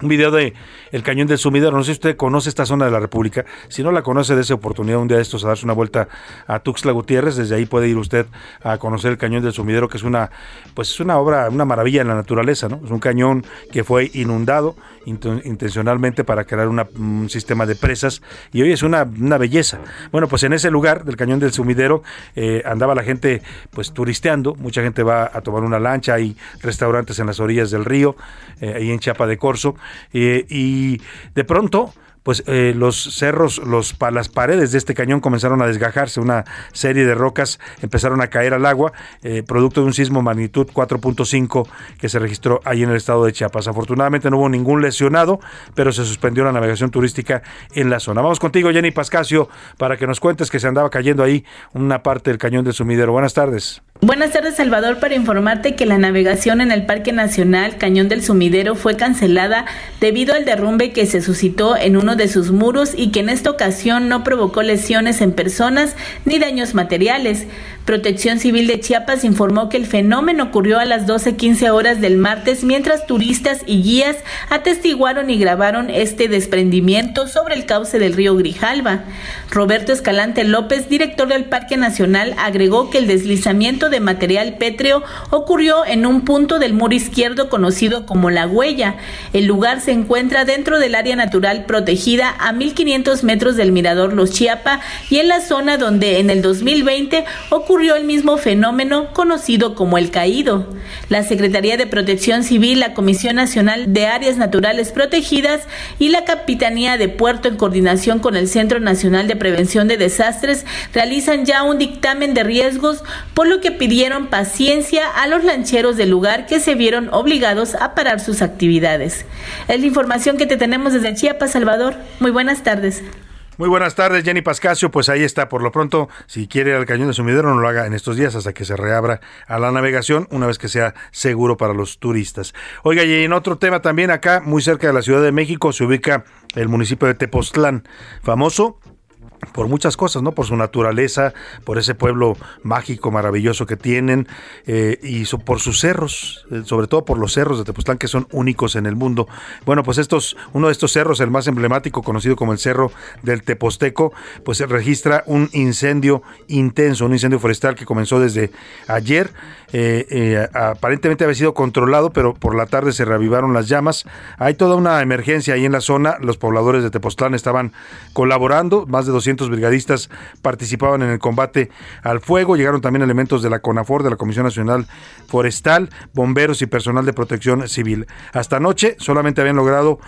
un video de el cañón del sumidero. No sé si usted conoce esta zona de la República. Si no la conoce, esa oportunidad un día de estos a darse una vuelta a Tuxtla Gutiérrez. Desde ahí puede ir usted a conocer el cañón del sumidero, que es una, pues es una obra, una maravilla en la naturaleza, ¿no? Es un cañón que fue inundado intencionalmente para crear un sistema de presas y hoy es una, belleza. Bueno, pues en ese lugar del cañón del sumidero eh, andaba la gente pues turisteando. Mucha gente va a tomar una lancha, hay restaurantes en las orillas del río, eh, ahí en Chiapa de Corzo. Eh, y de pronto pues eh, los cerros, los, las paredes de este cañón comenzaron a desgajarse, una serie de rocas empezaron a caer al agua, eh, producto de un sismo magnitud 4.5 que se registró ahí en el estado de Chiapas. Afortunadamente no hubo ningún lesionado, pero se suspendió la navegación turística en la zona. Vamos contigo, Jenny Pascasio, para que nos cuentes que se andaba cayendo ahí una parte del cañón del sumidero. Buenas tardes. Buenas tardes, Salvador, para informarte que la navegación en el Parque Nacional Cañón del Sumidero fue cancelada debido al derrumbe que se suscitó en uno de sus muros y que en esta ocasión no provocó lesiones en personas ni daños materiales. Protección Civil de Chiapas informó que el fenómeno ocurrió a las 12.15 horas del martes mientras turistas y guías atestiguaron y grabaron este desprendimiento sobre el cauce del río Grijalva. Roberto Escalante López, director del Parque Nacional, agregó que el deslizamiento de material pétreo ocurrió en un punto del muro izquierdo conocido como La Huella. El lugar se encuentra dentro del área natural protegida a 1.500 metros del mirador Los Chiapa y en la zona donde en el 2020 ocurrió ocurrió el mismo fenómeno conocido como el caído. La Secretaría de Protección Civil, la Comisión Nacional de Áreas Naturales Protegidas y la Capitanía de Puerto en coordinación con el Centro Nacional de Prevención de Desastres realizan ya un dictamen de riesgos, por lo que pidieron paciencia a los lancheros del lugar que se vieron obligados a parar sus actividades. Es la información que te tenemos desde Chiapas, Salvador. Muy buenas tardes. Muy buenas tardes, Jenny Pascasio. Pues ahí está, por lo pronto, si quiere ir al cañón de sumidero, no lo haga en estos días hasta que se reabra a la navegación, una vez que sea seguro para los turistas. Oiga, y en otro tema también acá, muy cerca de la Ciudad de México, se ubica el municipio de Tepoztlán, famoso por muchas cosas, ¿no? Por su naturaleza, por ese pueblo mágico, maravilloso que tienen, eh, y por sus cerros, eh, sobre todo por los cerros de Tepoztlán, que son únicos en el mundo. Bueno, pues estos, uno de estos cerros, el más emblemático, conocido como el Cerro del Teposteco, pues se registra un incendio intenso, un incendio forestal que comenzó desde ayer. Eh, aparentemente había sido controlado, pero por la tarde se reavivaron las llamas. Hay toda una emergencia ahí en la zona. Los pobladores de Tepoztlán estaban colaborando, más de 200 brigadistas participaban en el combate al fuego. Llegaron también elementos de la CONAFOR, de la Comisión Nacional Forestal, bomberos y personal de protección civil. Hasta anoche solamente habían logrado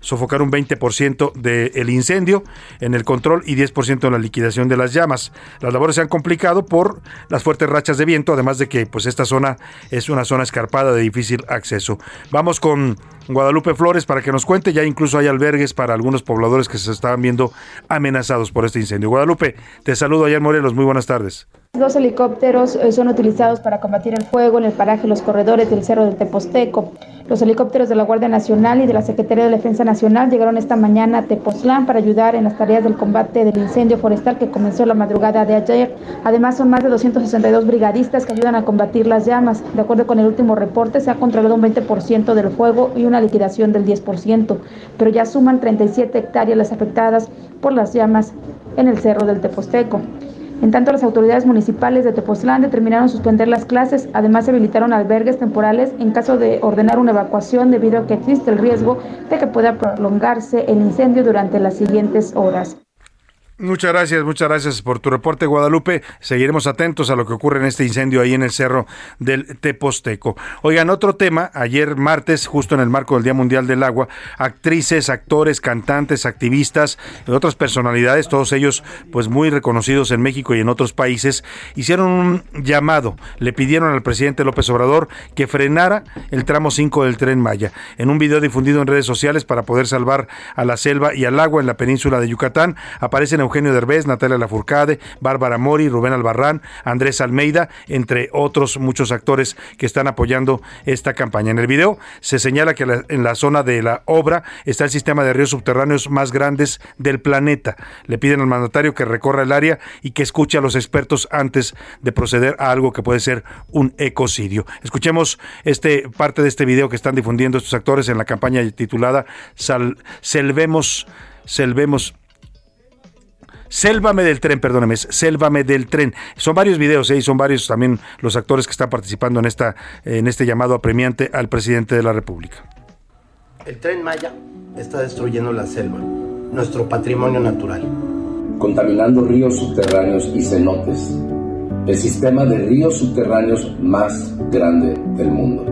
sofocar un 20% del incendio en el control y 10% en la liquidación de las llamas. Las labores se han complicado por las fuertes rachas de viento, además de que pues esta zona es una zona escarpada de difícil acceso. Vamos con Guadalupe Flores para que nos cuente, ya incluso hay albergues para algunos pobladores que se estaban viendo amenazados por este incendio. Guadalupe, te saludo allá en Morelos, muy buenas tardes. Dos helicópteros eh, son utilizados para combatir el fuego en el paraje Los Corredores del Cerro del Teposteco. Los helicópteros de la Guardia Nacional y de la Secretaría de Defensa Nacional llegaron esta mañana a Tepoztlán para ayudar en las tareas del combate del incendio forestal que comenzó la madrugada de ayer. Además, son más de 262 brigadistas que ayudan a combatir las llamas. De acuerdo con el último reporte, se ha controlado un 20% del fuego y una liquidación del 10%, pero ya suman 37 hectáreas las afectadas por las llamas en el Cerro del Teposteco. En tanto, las autoridades municipales de Tepoztlán determinaron suspender las clases, además se habilitaron albergues temporales en caso de ordenar una evacuación debido a que existe el riesgo de que pueda prolongarse el incendio durante las siguientes horas. Muchas gracias, muchas gracias por tu reporte, Guadalupe. Seguiremos atentos a lo que ocurre en este incendio ahí en el cerro del Teposteco. Oigan, otro tema, ayer martes, justo en el marco del Día Mundial del Agua, actrices, actores, cantantes, activistas y otras personalidades, todos ellos pues muy reconocidos en México y en otros países, hicieron un llamado, le pidieron al presidente López Obrador que frenara el tramo 5 del tren Maya. En un video difundido en redes sociales para poder salvar a la selva y al agua en la península de Yucatán, aparecen Eugenio Derbez, Natalia Lafourcade, Bárbara Mori, Rubén Albarrán, Andrés Almeida, entre otros muchos actores que están apoyando esta campaña. En el video se señala que en la zona de la obra está el sistema de ríos subterráneos más grandes del planeta. Le piden al mandatario que recorra el área y que escuche a los expertos antes de proceder a algo que puede ser un ecocidio. Escuchemos este parte de este video que están difundiendo estos actores en la campaña titulada Sal, Selvemos, Selvemos Sélvame del tren, perdóneme, Sélvame del tren. Son varios videos, ¿eh? y son varios también los actores que están participando en, esta, en este llamado apremiante al presidente de la República. El tren Maya está destruyendo la selva, nuestro patrimonio natural. Contaminando ríos subterráneos y cenotes, el sistema de ríos subterráneos más grande del mundo.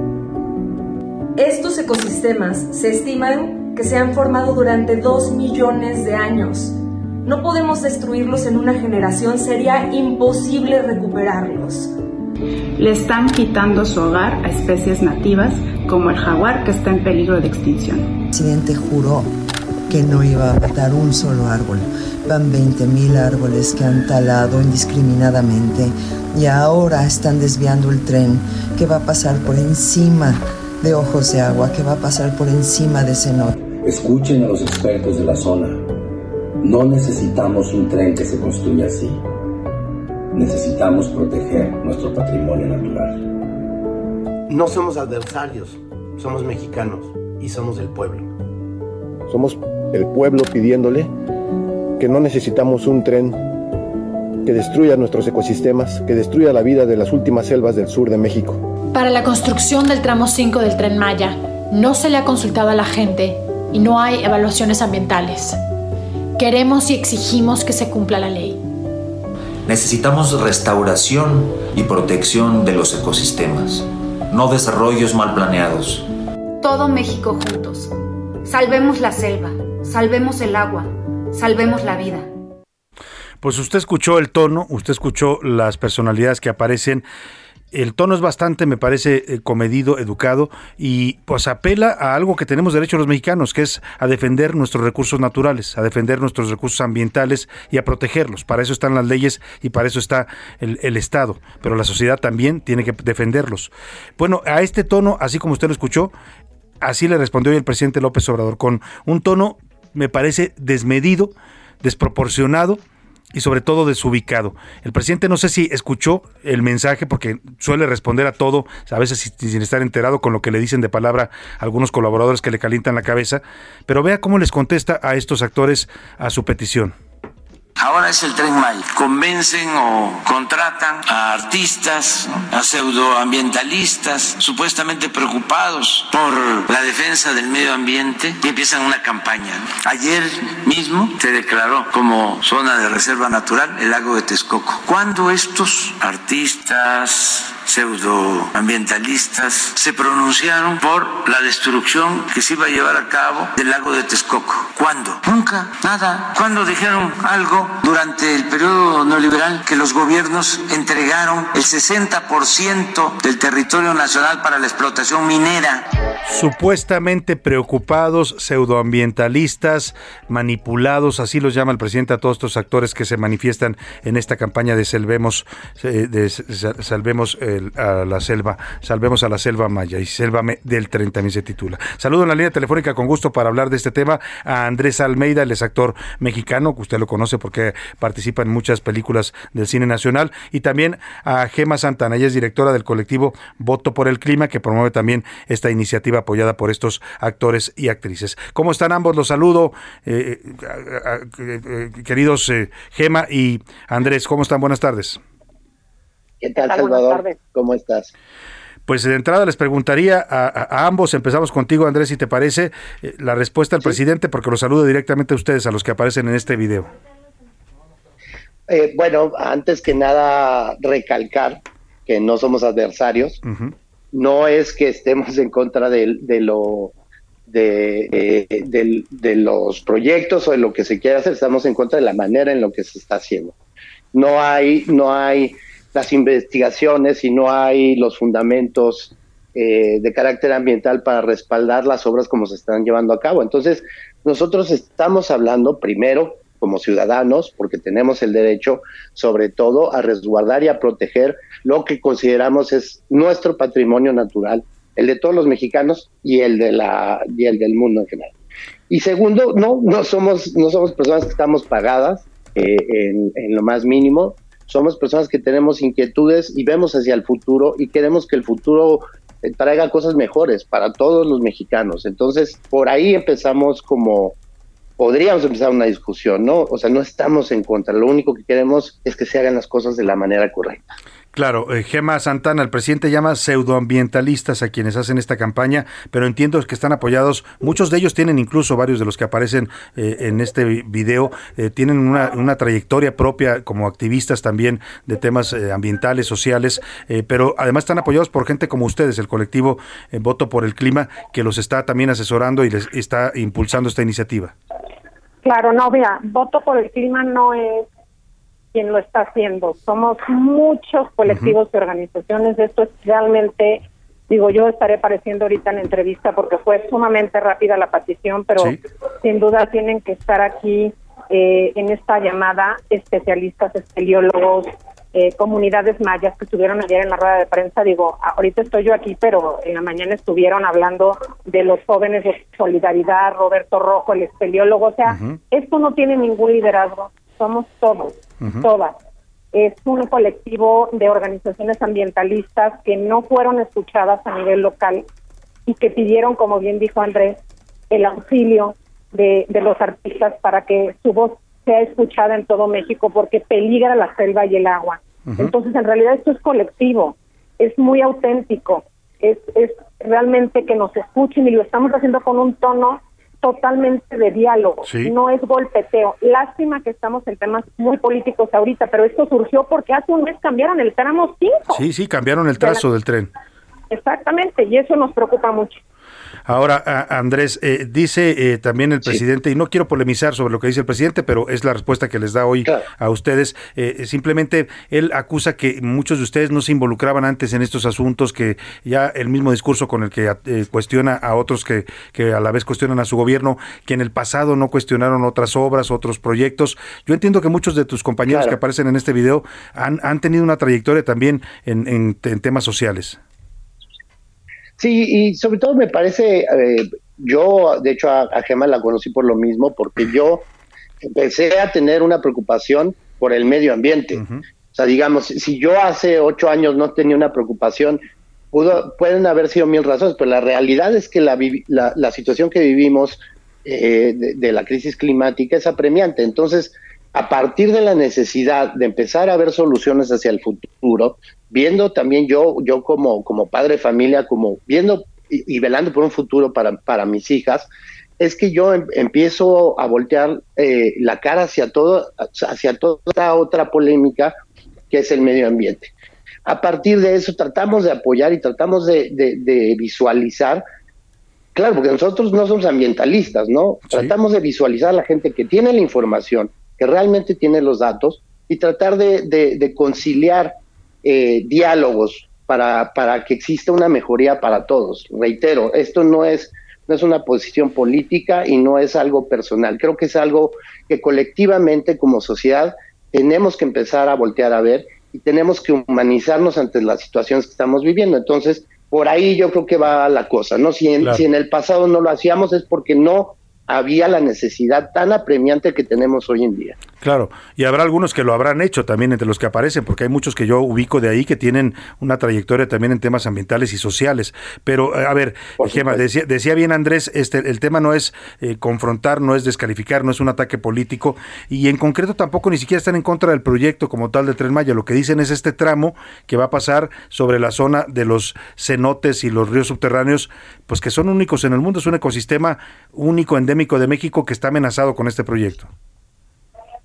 Estos ecosistemas se estiman que se han formado durante dos millones de años no podemos destruirlos en una generación, sería imposible recuperarlos. Le están quitando su hogar a especies nativas como el jaguar que está en peligro de extinción. El presidente juró que no iba a matar un solo árbol. Van 20.000 árboles que han talado indiscriminadamente y ahora están desviando el tren que va a pasar por encima de ojos de agua, que va a pasar por encima de cenote. Escuchen a los expertos de la zona no necesitamos un tren que se construya así. Necesitamos proteger nuestro patrimonio natural. No somos adversarios, somos mexicanos y somos el pueblo. Somos el pueblo pidiéndole que no necesitamos un tren que destruya nuestros ecosistemas, que destruya la vida de las últimas selvas del sur de México. Para la construcción del tramo 5 del tren Maya, no se le ha consultado a la gente y no hay evaluaciones ambientales. Queremos y exigimos que se cumpla la ley. Necesitamos restauración y protección de los ecosistemas, no desarrollos mal planeados. Todo México juntos. Salvemos la selva, salvemos el agua, salvemos la vida. Pues usted escuchó el tono, usted escuchó las personalidades que aparecen el tono es bastante, me parece, eh, comedido, educado y pues apela a algo que tenemos derecho los mexicanos, que es a defender nuestros recursos naturales, a defender nuestros recursos ambientales y a protegerlos. Para eso están las leyes y para eso está el, el Estado, pero la sociedad también tiene que defenderlos. Bueno, a este tono, así como usted lo escuchó, así le respondió el presidente López Obrador, con un tono, me parece, desmedido, desproporcionado, y sobre todo desubicado. El presidente no sé si escuchó el mensaje porque suele responder a todo, a veces sin estar enterado con lo que le dicen de palabra algunos colaboradores que le calientan la cabeza, pero vea cómo les contesta a estos actores a su petición. Ahora es el Tren Maya. Convencen o contratan a artistas, a pseudoambientalistas, supuestamente preocupados por la defensa del medio ambiente y empiezan una campaña. Ayer mismo se declaró como zona de reserva natural el lago de Texcoco. Cuando estos artistas, pseudoambientalistas se pronunciaron por la destrucción que se iba a llevar a cabo del lago de Texcoco. ¿Cuándo? Nunca, nada. ¿Cuándo dijeron algo durante el periodo neoliberal que los gobiernos entregaron el 60% del territorio nacional para la explotación minera? Supuestamente preocupados, pseudoambientalistas, manipulados, así los llama el presidente a todos estos actores que se manifiestan en esta campaña de Salvemos, eh, Salvemos a la selva, Salvemos a la selva maya y Selva del 30 también se titula. Saludo en la línea telefónica con gusto para hablar de este tema a Andrés Almeida, el actor mexicano, que usted lo conoce porque participa en muchas películas del cine nacional, y también a Gema Santana, ella es directora del colectivo Voto por el Clima, que promueve también esta iniciativa apoyada por estos actores y actrices. ¿Cómo están ambos? Los saludo, eh, eh, eh, queridos Gema y Andrés, ¿cómo están? Buenas tardes. ¿Qué tal, Salvador? ¿Cómo estás? Pues de entrada les preguntaría a, ambos, empezamos contigo Andrés, si te parece, la respuesta al presidente, porque lo saludo directamente a ustedes, a los que aparecen en este video. bueno, antes que nada recalcar que no somos adversarios, no es que estemos en contra de, lo de, de, los proyectos o de lo que se quiere hacer, estamos en contra de la manera en lo que se está haciendo. No hay, no hay las investigaciones y no hay los fundamentos eh, de carácter ambiental para respaldar las obras como se están llevando a cabo. Entonces, nosotros estamos hablando primero como ciudadanos, porque tenemos el derecho, sobre todo, a resguardar y a proteger lo que consideramos es nuestro patrimonio natural, el de todos los mexicanos y el de la y el del mundo en general. Y segundo, no no somos no somos personas que estamos pagadas eh, en, en lo más mínimo. Somos personas que tenemos inquietudes y vemos hacia el futuro y queremos que el futuro eh, traiga cosas mejores para todos los mexicanos. Entonces, por ahí empezamos como podríamos empezar una discusión, ¿no? O sea, no estamos en contra, lo único que queremos es que se hagan las cosas de la manera correcta. Claro, eh, Gema Santana, el presidente llama pseudoambientalistas a quienes hacen esta campaña, pero entiendo que están apoyados, muchos de ellos tienen incluso varios de los que aparecen eh, en este video, eh, tienen una, una, trayectoria propia como activistas también de temas ambientales, sociales, pero además están apoyados por gente como ustedes, el colectivo Voto por el Clima, que los está también asesorando y les está impulsando esta iniciativa. Claro, no, Voto por el Clima no es quien lo está haciendo. Somos muchos colectivos y organizaciones. Esto es realmente, digo, yo estaré apareciendo ahorita en entrevista porque fue sumamente rápida la petición, pero sin duda tienen que estar aquí eh, en esta llamada especialistas, espeleólogos, eh, comunidades mayas que estuvieron ayer en la rueda de prensa. Digo, ahorita estoy yo aquí, pero en la mañana estuvieron hablando de los jóvenes de Solidaridad, Roberto Rojo, el espeleólogo. O sea, esto no tiene ningún liderazgo somos todos, todas. Es un colectivo de organizaciones ambientalistas que no fueron escuchadas a nivel local y que pidieron, como bien dijo Andrés, el auxilio de, de los artistas para que su voz sea escuchada en todo México porque peligra la selva y el agua. Entonces, en realidad esto es colectivo, es muy auténtico, es, es realmente que nos escuchen y lo estamos haciendo con un tono totalmente de diálogo, no es golpeteo. Lástima que estamos en temas muy políticos ahorita, pero esto surgió porque hace un mes cambiaron el tramo 5. Sí, sí, cambiaron el trazo del tren. Exactamente, y eso nos preocupa mucho. Ahora, Andrés, eh, dice eh, también el presidente, y no quiero polemizar sobre lo que dice el presidente, pero es la respuesta que les da hoy a ustedes. Eh, simplemente él acusa que muchos de ustedes no se involucraban antes en estos asuntos, que ya el mismo discurso con el que cuestiona a otros que, que a la vez cuestionan a su gobierno, que en el pasado no cuestionaron otras obras, otros proyectos. Yo entiendo que muchos de tus compañeros que aparecen en este video han, han tenido una trayectoria también en, en temas sociales. Sí, y sobre todo me parece, eh, yo de hecho a, Gemma la conocí por lo mismo, porque yo empecé a tener una preocupación por el medio ambiente. O sea, digamos, si yo hace ocho años no tenía una preocupación, pudo, pueden haber sido mil razones, pero la realidad es que la, la, situación que vivimos eh, de, la crisis climática es apremiante. Entonces, a partir de la necesidad de empezar a ver soluciones hacia el futuro, viendo también yo, yo como, como padre de familia, como viendo y, velando por un futuro para, para mis hijas, es que yo em, empiezo a voltear eh, la cara hacia todo, hacia toda otra polémica que es el medio ambiente. A partir de eso tratamos de apoyar y tratamos de, visualizar, claro, porque nosotros no somos ambientalistas, ¿no? Tratamos de visualizar a la gente que tiene la información, que realmente tiene los datos y tratar de, conciliar eh, diálogos para, para que exista una mejoría para todos. Reitero, esto no es no es una posición política y no es algo personal. Creo que es algo que colectivamente como sociedad tenemos que empezar a voltear a ver y tenemos que humanizarnos ante las situaciones que estamos viviendo. Entonces, por ahí yo creo que va la cosa, ¿no? Si en, si en el pasado no lo hacíamos es porque no había la necesidad tan apremiante que tenemos hoy en día. Claro, y habrá algunos que lo habrán hecho también entre los que aparecen, porque hay muchos que yo ubico de ahí que tienen una trayectoria también en temas ambientales y sociales. Pero, eh, a ver, decía, decía, bien Andrés, este, el tema no es eh, confrontar, no es descalificar, no es un ataque político, y en concreto tampoco ni siquiera están en contra del proyecto como tal de Tren Maya. Lo que dicen es este tramo que va a pasar sobre la zona de los cenotes y los ríos subterráneos, pues que son únicos en el mundo, es un ecosistema único, endémico de México que está amenazado con este proyecto.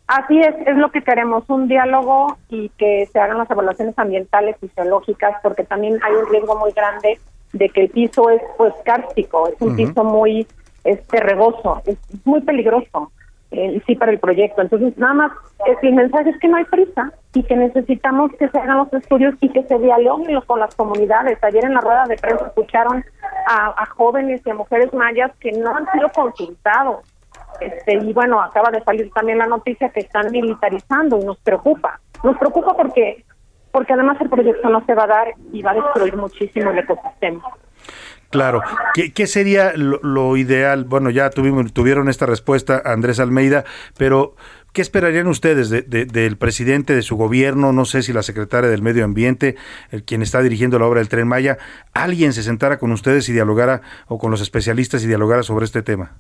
Así es, es lo que queremos, un diálogo y que se hagan las evaluaciones ambientales y geológicas, porque también hay un riesgo muy grande de que el piso es pues cárstico, es un piso muy este regoso, es muy peligroso eh, sí para el proyecto. Entonces, nada más es, el mensaje es que no hay prisa y que necesitamos que se hagan los estudios y que se dialoguen con las comunidades. Ayer en la rueda de prensa escucharon a, a jóvenes y a mujeres mayas que no han sido consultados este, y bueno, acaba de salir también la noticia que están militarizando y nos preocupa. Nos preocupa porque porque además el proyecto no se va a dar y va a destruir muchísimo el ecosistema. Claro. ¿Qué, sería lo, ideal? Bueno, ya tuvimos, tuvieron esta respuesta Andrés Almeida, pero ¿qué esperarían ustedes del presidente de su gobierno? No sé si la secretaria del Medio Ambiente, el quien está dirigiendo la obra del Tren Maya, alguien se sentara con ustedes y dialogara, o con los especialistas y dialogara sobre este tema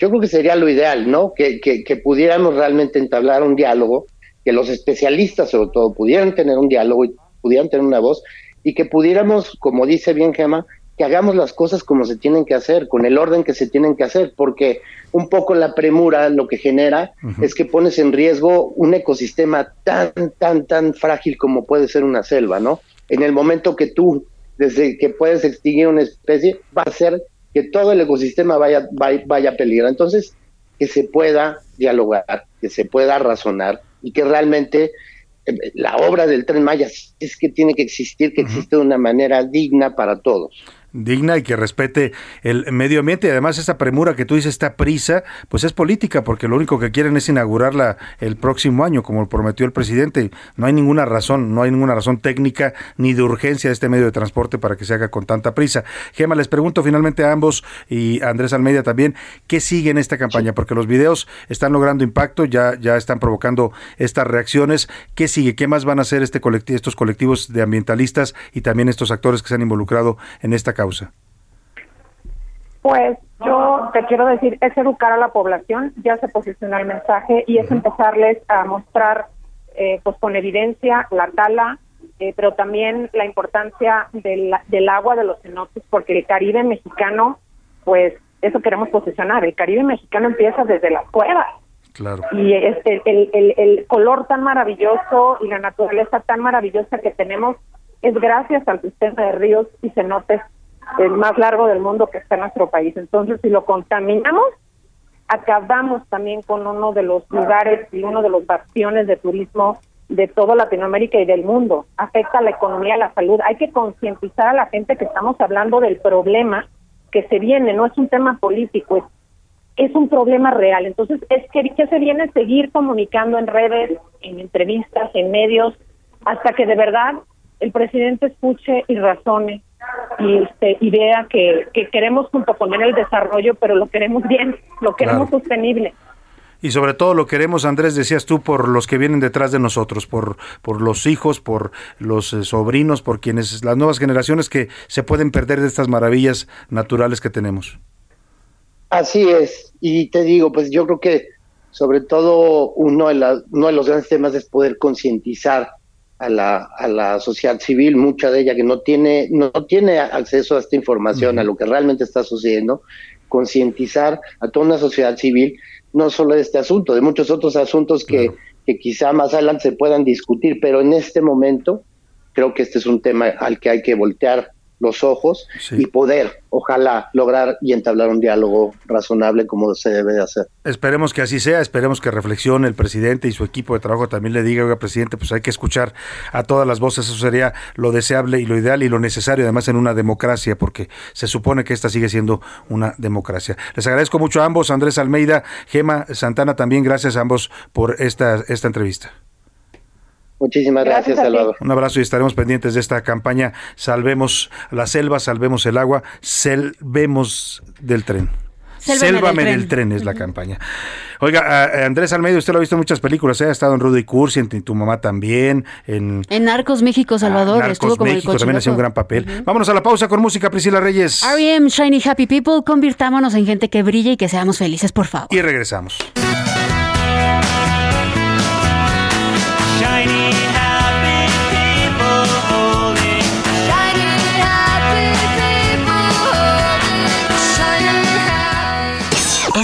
yo creo que sería lo ideal, ¿no? Que, que, pudiéramos realmente entablar un diálogo, que los especialistas sobre todo pudieran tener un diálogo y pudieran tener una voz y que pudiéramos, como dice bien Gema, que hagamos las cosas como se tienen que hacer, con el orden que se tienen que hacer, porque un poco la premura lo que genera es que pones en riesgo un ecosistema tan, tan, tan frágil como puede ser una selva, ¿no? En el momento que tú, desde que puedes extinguir una especie, va a ser que todo el ecosistema vaya, vaya, a peligrar. Entonces, que se pueda dialogar, que se pueda razonar y que realmente la obra del tren Maya es que tiene que existir, que existe de una manera digna para todos digna y que respete el medio ambiente. Y además esa premura que tú dices, esta prisa, pues es política, porque lo único que quieren es inaugurarla el próximo año, como prometió el presidente. No hay ninguna razón, no hay ninguna razón técnica ni de urgencia de este medio de transporte para que se haga con tanta prisa. Gema, les pregunto finalmente a ambos y a Andrés Almeida también, ¿qué sigue en esta campaña? Porque los videos están logrando impacto, ya, ya están provocando estas reacciones. ¿Qué sigue? ¿Qué más van a hacer este colectivo, estos colectivos de ambientalistas y también estos actores que se han involucrado en esta campaña? Causa? Pues yo te quiero decir, es educar a la población, ya se posiciona el mensaje y es empezarles a mostrar eh, pues con evidencia la tala, eh, pero también la importancia del, del agua de los cenotes, porque el Caribe mexicano, pues eso queremos posicionar, el Caribe mexicano empieza desde las cuevas. Claro. Y este, el, el, el color tan maravilloso y la naturaleza tan maravillosa que tenemos es gracias al sistema de ríos y cenotes el más largo del mundo que está en nuestro país. Entonces, si lo contaminamos, acabamos también con uno de los lugares y uno de los bastiones de turismo de toda Latinoamérica y del mundo. Afecta a la economía, a la salud. Hay que concientizar a la gente que estamos hablando del problema que se viene, no es un tema político, es, es un problema real. Entonces, es que, que se viene seguir comunicando en redes, en entrevistas, en medios, hasta que de verdad el presidente escuche y razone este y vea que, queremos junto con él el desarrollo, pero lo queremos bien, lo queremos sostenible. Y sobre todo lo queremos, Andrés, decías tú, por los que vienen detrás de nosotros, por, por los hijos, por los eh, sobrinos, por quienes, las nuevas generaciones que se pueden perder de estas maravillas naturales que tenemos. Así es, y te digo, pues yo creo que sobre todo uno de, uno de los grandes temas es poder concientizar a la, a la sociedad civil, mucha de ella que no tiene, no tiene acceso a esta información, a lo que realmente está sucediendo, concientizar a toda una sociedad civil, no solo de este asunto, de muchos otros asuntos que, que quizá más adelante se puedan discutir, pero en este momento creo que este es un tema al que hay que voltear los ojos y poder, ojalá, lograr y entablar un diálogo razonable como se debe de hacer. Esperemos que así sea, esperemos que reflexione el presidente y su equipo de trabajo también le diga, oiga, presidente, pues hay que escuchar a todas las voces, eso sería lo deseable y lo ideal y lo necesario además en una democracia, porque se supone que esta sigue siendo una democracia. Les agradezco mucho a ambos, Andrés Almeida, Gema Santana, también gracias a ambos por esta, esta entrevista. Muchísimas gracias, Salvador. Un abrazo y estaremos pendientes de esta campaña Salvemos la selva, salvemos el agua, salvemos del tren. Sélvame, del, tren. es la campaña. Oiga, Andrés Almeida, usted lo ha visto en muchas películas, ¿eh? ha estado en Rudy Cursi, en tu mamá también, en... En Narcos México, Salvador, Narcos estuvo como México, también hacía un gran papel. Vámonos a la pausa con música, Priscila Reyes. R.E.M. Shiny Happy People, convirtámonos en gente que brille y que seamos felices, por favor. Y regresamos.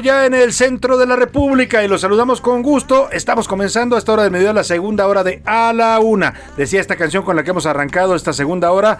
Ya en el centro de la República y los saludamos con gusto. Estamos comenzando a esta hora del mediodía la segunda hora de A la Una. Decía esta canción con la que hemos arrancado esta segunda hora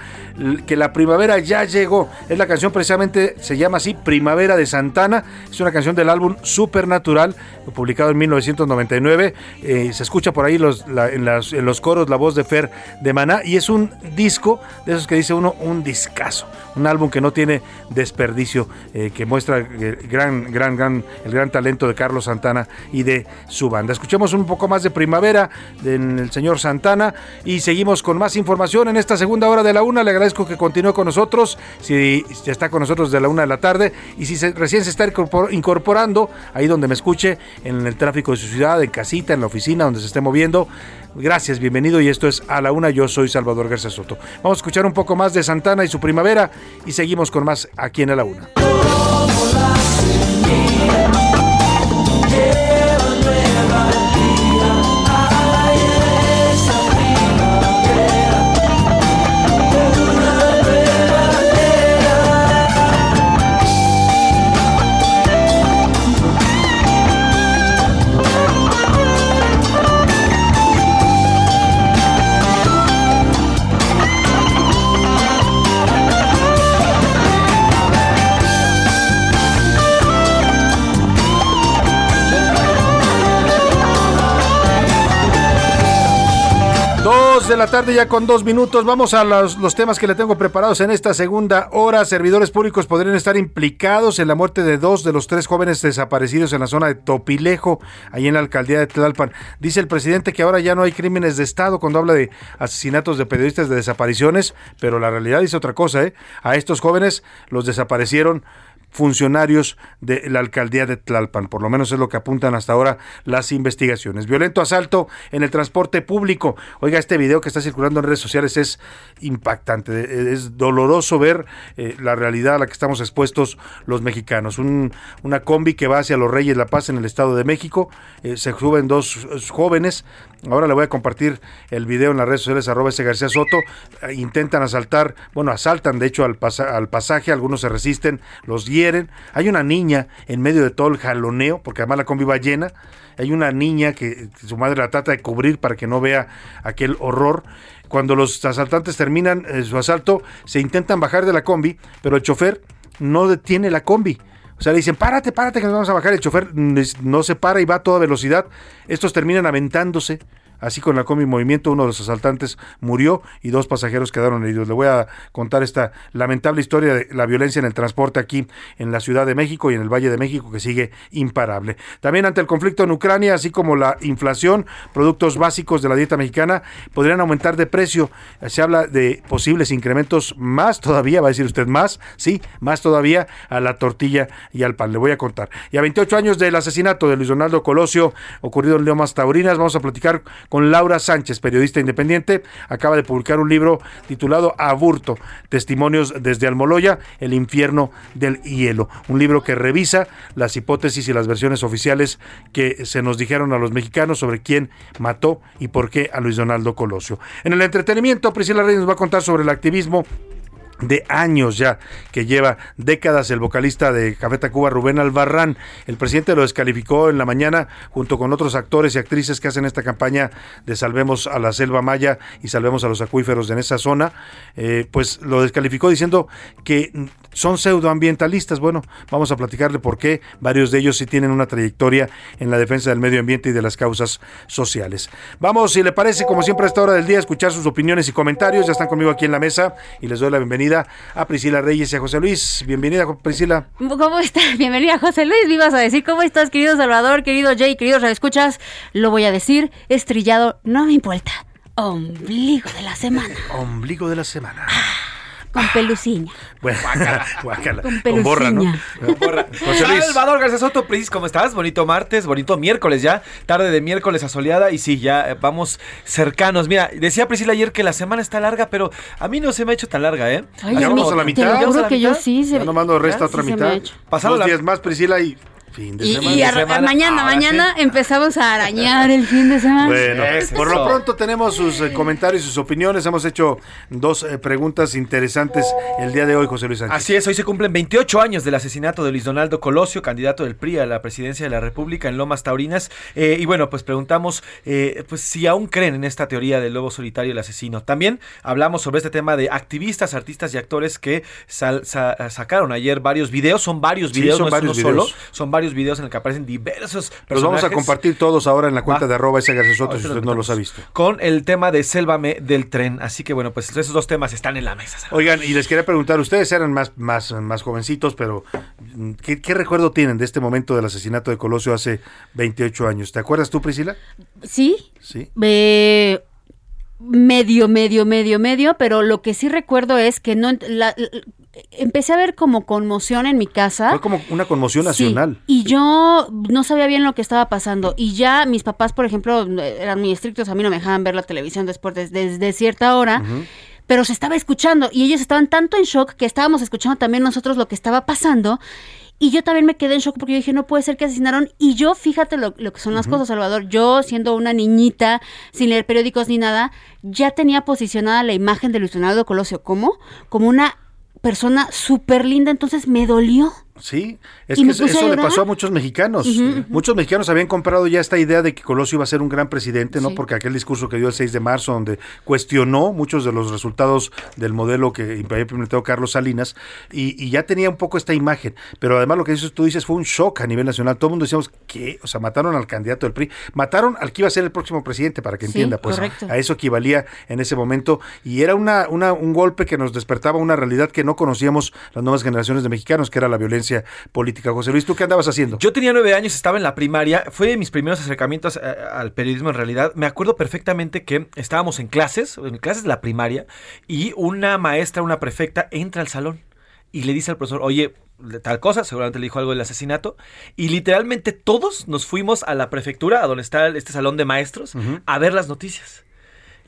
que la primavera ya llegó. Es la canción precisamente, se llama así, Primavera de Santana. Es una canción del álbum Supernatural, publicado en 1999. Eh, se escucha por ahí los, en, en los coros la voz de Fer de Maná y es un disco de esos que dice uno, un discazo. Un álbum que no tiene desperdicio eh, que muestra el gran, gran, gran, el gran talento de Carlos Santana y de su banda. Escuchemos un poco más de primavera del señor Santana y seguimos con más información en esta segunda hora de la una. Le agradezco que continúe con nosotros, si está con nosotros de la una de la tarde y si recién se está incorporando, ahí donde me escuche, en el tráfico de su ciudad, en casita, en la oficina, donde se esté moviendo. Gracias, bienvenido y esto es A la Una, yo soy Salvador García Soto. Vamos a escuchar un poco más de Santana y su primavera y seguimos con más aquí en A la Una. La tarde ya con dos minutos. Vamos a los, temas que le tengo preparados en esta segunda hora. Servidores públicos podrían estar implicados en la muerte de dos de los tres jóvenes desaparecidos en la zona de Topilejo, ahí en la alcaldía de Tlalpan. Dice el presidente que ahora ya no hay crímenes de Estado cuando habla de asesinatos de periodistas de desapariciones, pero la realidad dice otra cosa. ¿eh? A estos jóvenes los desaparecieron funcionarios de la alcaldía de Tlalpan. Por lo menos es lo que apuntan hasta ahora las investigaciones. Violento asalto en el transporte público. Oiga, este video que está circulando en redes sociales es impactante. Es doloroso ver eh, la realidad a la que estamos expuestos los mexicanos. una combi que va hacia los Reyes La Paz en el Estado de México. Eh, se suben dos jóvenes. Ahora le voy a compartir el video en las redes sociales arroba ese García Soto. Eh, intentan asaltar, bueno, asaltan de hecho al, al pasaje, algunos se resisten, los Hay una niña en medio de todo el jaloneo, porque además la combi va llena. Hay una niña que, su madre la trata de cubrir para que no vea aquel horror. Cuando los asaltantes terminan eh, su asalto, se intentan bajar de la combi, pero el chofer no detiene la combi. O sea, le dicen, párate, párate, que nos vamos a bajar. El chofer no se para y va a toda velocidad. Estos terminan aventándose Así con la combi movimiento, uno de los asaltantes murió y dos pasajeros quedaron heridos. Le voy a contar esta lamentable historia de la violencia en el transporte aquí en la Ciudad de México y en el Valle de México que sigue imparable. También ante el conflicto en Ucrania, así como la inflación, productos básicos de la dieta mexicana podrían aumentar de precio. Se habla de posibles incrementos más todavía, va a decir usted más, sí, más todavía a la tortilla y al pan. Le voy a contar. Y a 28 años del asesinato de Luis Donaldo Colosio ocurrido en Leomas Taurinas, vamos a platicar con Laura Sánchez, periodista independiente. Acaba de publicar un libro titulado Aburto, Testimonios desde Almoloya, el infierno del hielo. Un libro que revisa las hipótesis y las versiones oficiales que se nos dijeron a los mexicanos sobre quién mató y por qué a Luis Donaldo Colosio. En el entretenimiento, Priscila Reyes nos va a contar sobre el activismo de años ya, que lleva décadas el vocalista de Café Tacuba, Rubén Albarrán. El presidente lo descalificó en la mañana junto con otros actores y actrices que hacen esta campaña de Salvemos a la Selva Maya y Salvemos a los acuíferos en esa zona. Eh, pues lo descalificó diciendo que son pseudoambientalistas. Bueno, vamos a platicarle por qué varios de ellos sí tienen una trayectoria en la defensa del medio ambiente y de las causas sociales. Vamos, si le parece, como siempre a esta hora del día, escuchar sus opiniones y comentarios. Ya están conmigo aquí en la mesa y les doy la bienvenida a Priscila Reyes y a José Luis. Bienvenida, Priscila. ¿Cómo estás? Bienvenida, José Luis. Vivas a decir, ¿cómo estás, querido Salvador, querido Jay, queridos escuchas? Lo voy a decir, estrillado, no me importa. Ombligo de la semana. Ombligo de la semana. Ah. Con peluciña. Bueno, guácala. Con, Con borra, ¿no? Con borra. Salvador García Soto, Pris, ¿cómo estás? Bonito martes, bonito miércoles ya. Tarde de miércoles asoleada y sí, ya eh, vamos cercanos. Mira, decía Priscila ayer que la semana está larga, pero a mí no se me ha hecho tan larga, ¿eh? Ay, a, vamos a la mitad. Yo creo que yo sí. Se... Ya no mando resta otra mitad. Pasados días más, Priscila, y y, mañana, mañana empezamos a arañar el fin de semana. Bueno, por lo pronto tenemos sus eh, comentarios, sus opiniones. Hemos hecho dos eh, preguntas interesantes el día de hoy, José Luis Sánchez. Así es, hoy se cumplen 28 años del asesinato de Luis Donaldo Colosio, candidato del PRI a la presidencia de la República en Lomas Taurinas. Eh, y bueno, pues preguntamos pues si aún creen en esta teoría del lobo solitario el asesino. También hablamos sobre este tema de activistas, artistas y actores que sacaron ayer varios videos. Son varios videos, son varios solo. Son varios videos en el que aparecen diversos personajes. Los vamos a compartir todos ahora en la cuenta de arroba ese si usted no los ha visto. Con el tema de Sélvame del tren. Así que bueno, pues esos dos temas están en la mesa. Oigan, y les quería preguntar, ustedes eran más, más, más jovencitos, pero ¿qué, recuerdo tienen de este momento del asesinato de Colosio hace 28 años? ¿Te acuerdas tú, Priscila? Sí. Sí. medio, medio, medio, medio, pero lo que sí recuerdo es que no la, empecé a ver como conmoción en mi casa. Fue como una conmoción nacional. y yo no sabía bien lo que estaba pasando. Y ya mis papás, por ejemplo, eran muy estrictos, a mí no me dejaban ver la televisión después desde, cierta hora. Pero se estaba escuchando y ellos estaban tanto en shock que estábamos escuchando también nosotros lo que estaba pasando. Y yo también me quedé en shock porque yo dije, no puede ser que asesinaron. Y yo, fíjate lo, que son las cosas, Salvador. Yo, siendo una niñita, sin leer periódicos ni nada, ya tenía posicionada la imagen de Luis Donaldo Colosio. ¿Cómo? Como una persona súper linda, entonces me dolió. Sí, es que eso le pasó a muchos mexicanos. Muchos mexicanos habían comprado ya esta idea de que Colosio iba a ser un gran presidente, ¿no? Porque aquel discurso que dio el 6 de marzo, donde cuestionó muchos de los resultados del modelo que había implementado Carlos Salinas, y, ya tenía un poco esta imagen. Pero además lo que dices, tú dices fue un shock a nivel nacional. Todo el mundo decíamos que, o sea, mataron al candidato del PRI, mataron al que iba a ser el próximo presidente, para que entienda, pues a eso equivalía en ese momento. Y era una, una, un golpe que nos despertaba una realidad que no conocíamos las nuevas generaciones de mexicanos, que era la violencia política. José Luis, ¿tú qué andabas haciendo? Yo tenía nueve años, estaba en la primaria, fue de mis primeros acercamientos eh, al periodismo en realidad. Me acuerdo perfectamente que estábamos en clases, en clases de la primaria, y una maestra, una prefecta, entra al salón y le dice al profesor, oye, de tal cosa, seguramente le dijo algo del asesinato, y literalmente todos nos fuimos a la prefectura, a donde está este salón de maestros, a ver las noticias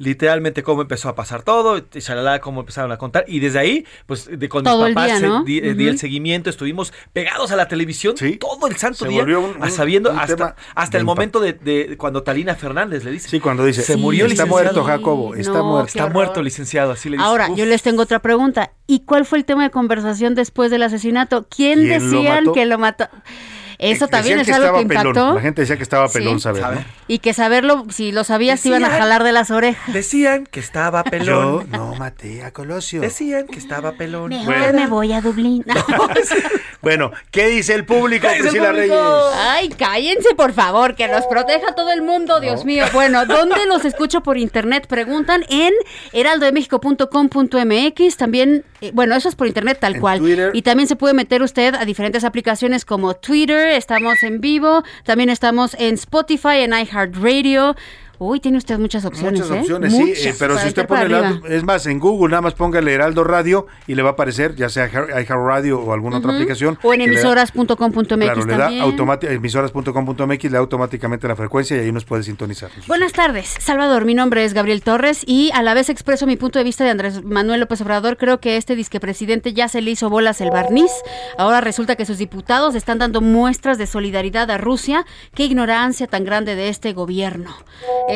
literalmente cómo empezó a pasar todo, y shalala, cómo empezaron a contar. Y desde ahí, pues de con Todo el mis papás día, ¿no? se- di, eh, di el seguimiento, estuvimos pegados a la televisión todo el santo Se día, volvió un- a un- sabiendo un hasta, el momento de, de cuando Talina Fernández le dice. Sí, cuando dice, se Sí, murió está licenciado. muerto Jacobo, está no, muerto. Está muerto, licenciado, así le dice. Ahora, Uf. yo les tengo otra pregunta. ¿Y cuál fue el tema de conversación después del asesinato? ¿Quién, ¿Quién decían que lo mató? Eso también es que algo que estaba pelón. impactó. La gente decía que estaba pelón, Sí. saber, ¿no? Y que saberlo, si lo sabías, te iban a jalar de las orejas. Decían que estaba Yo pelón. no maté a Colosio. Decían que estaba pelón. Mejor Bueno. me voy a Dublín. Bueno, ¿qué dice el público, ¿Qué dice el Priscila público? Reyes? Ay, cállense, por favor, que nos proteja todo el mundo, Dios mío. Bueno, ¿dónde los escucho por internet? Preguntan en heraldodemexico.com.mx. También, eh, bueno, eso es por internet tal En cual. Twitter. Y también se puede meter usted a diferentes aplicaciones como Twitter, estamos en vivo, también estamos en Spotify, en iHeartRadio. Uy, tiene usted muchas opciones. Muchas ¿eh? opciones, sí, Muchas, eh, pero si usted pone. Heraldo- es más, en Google nada más póngale Heraldo Radio y le va a aparecer, ya sea Radio o alguna otra aplicación. O en emisoras.com.mx Claro, le da emisoras.com.mx, le da automáticamente la frecuencia y ahí nos puede sintonizar. Buenas tardes, Salvador. Mi nombre es Gabriel Torres y a la vez expreso mi punto de vista de Andrés Manuel López Obrador. Creo que este disque presidente ya se le hizo bolas el barniz. Ahora resulta que sus diputados están dando muestras de solidaridad a Rusia. Qué ignorancia tan grande de este gobierno.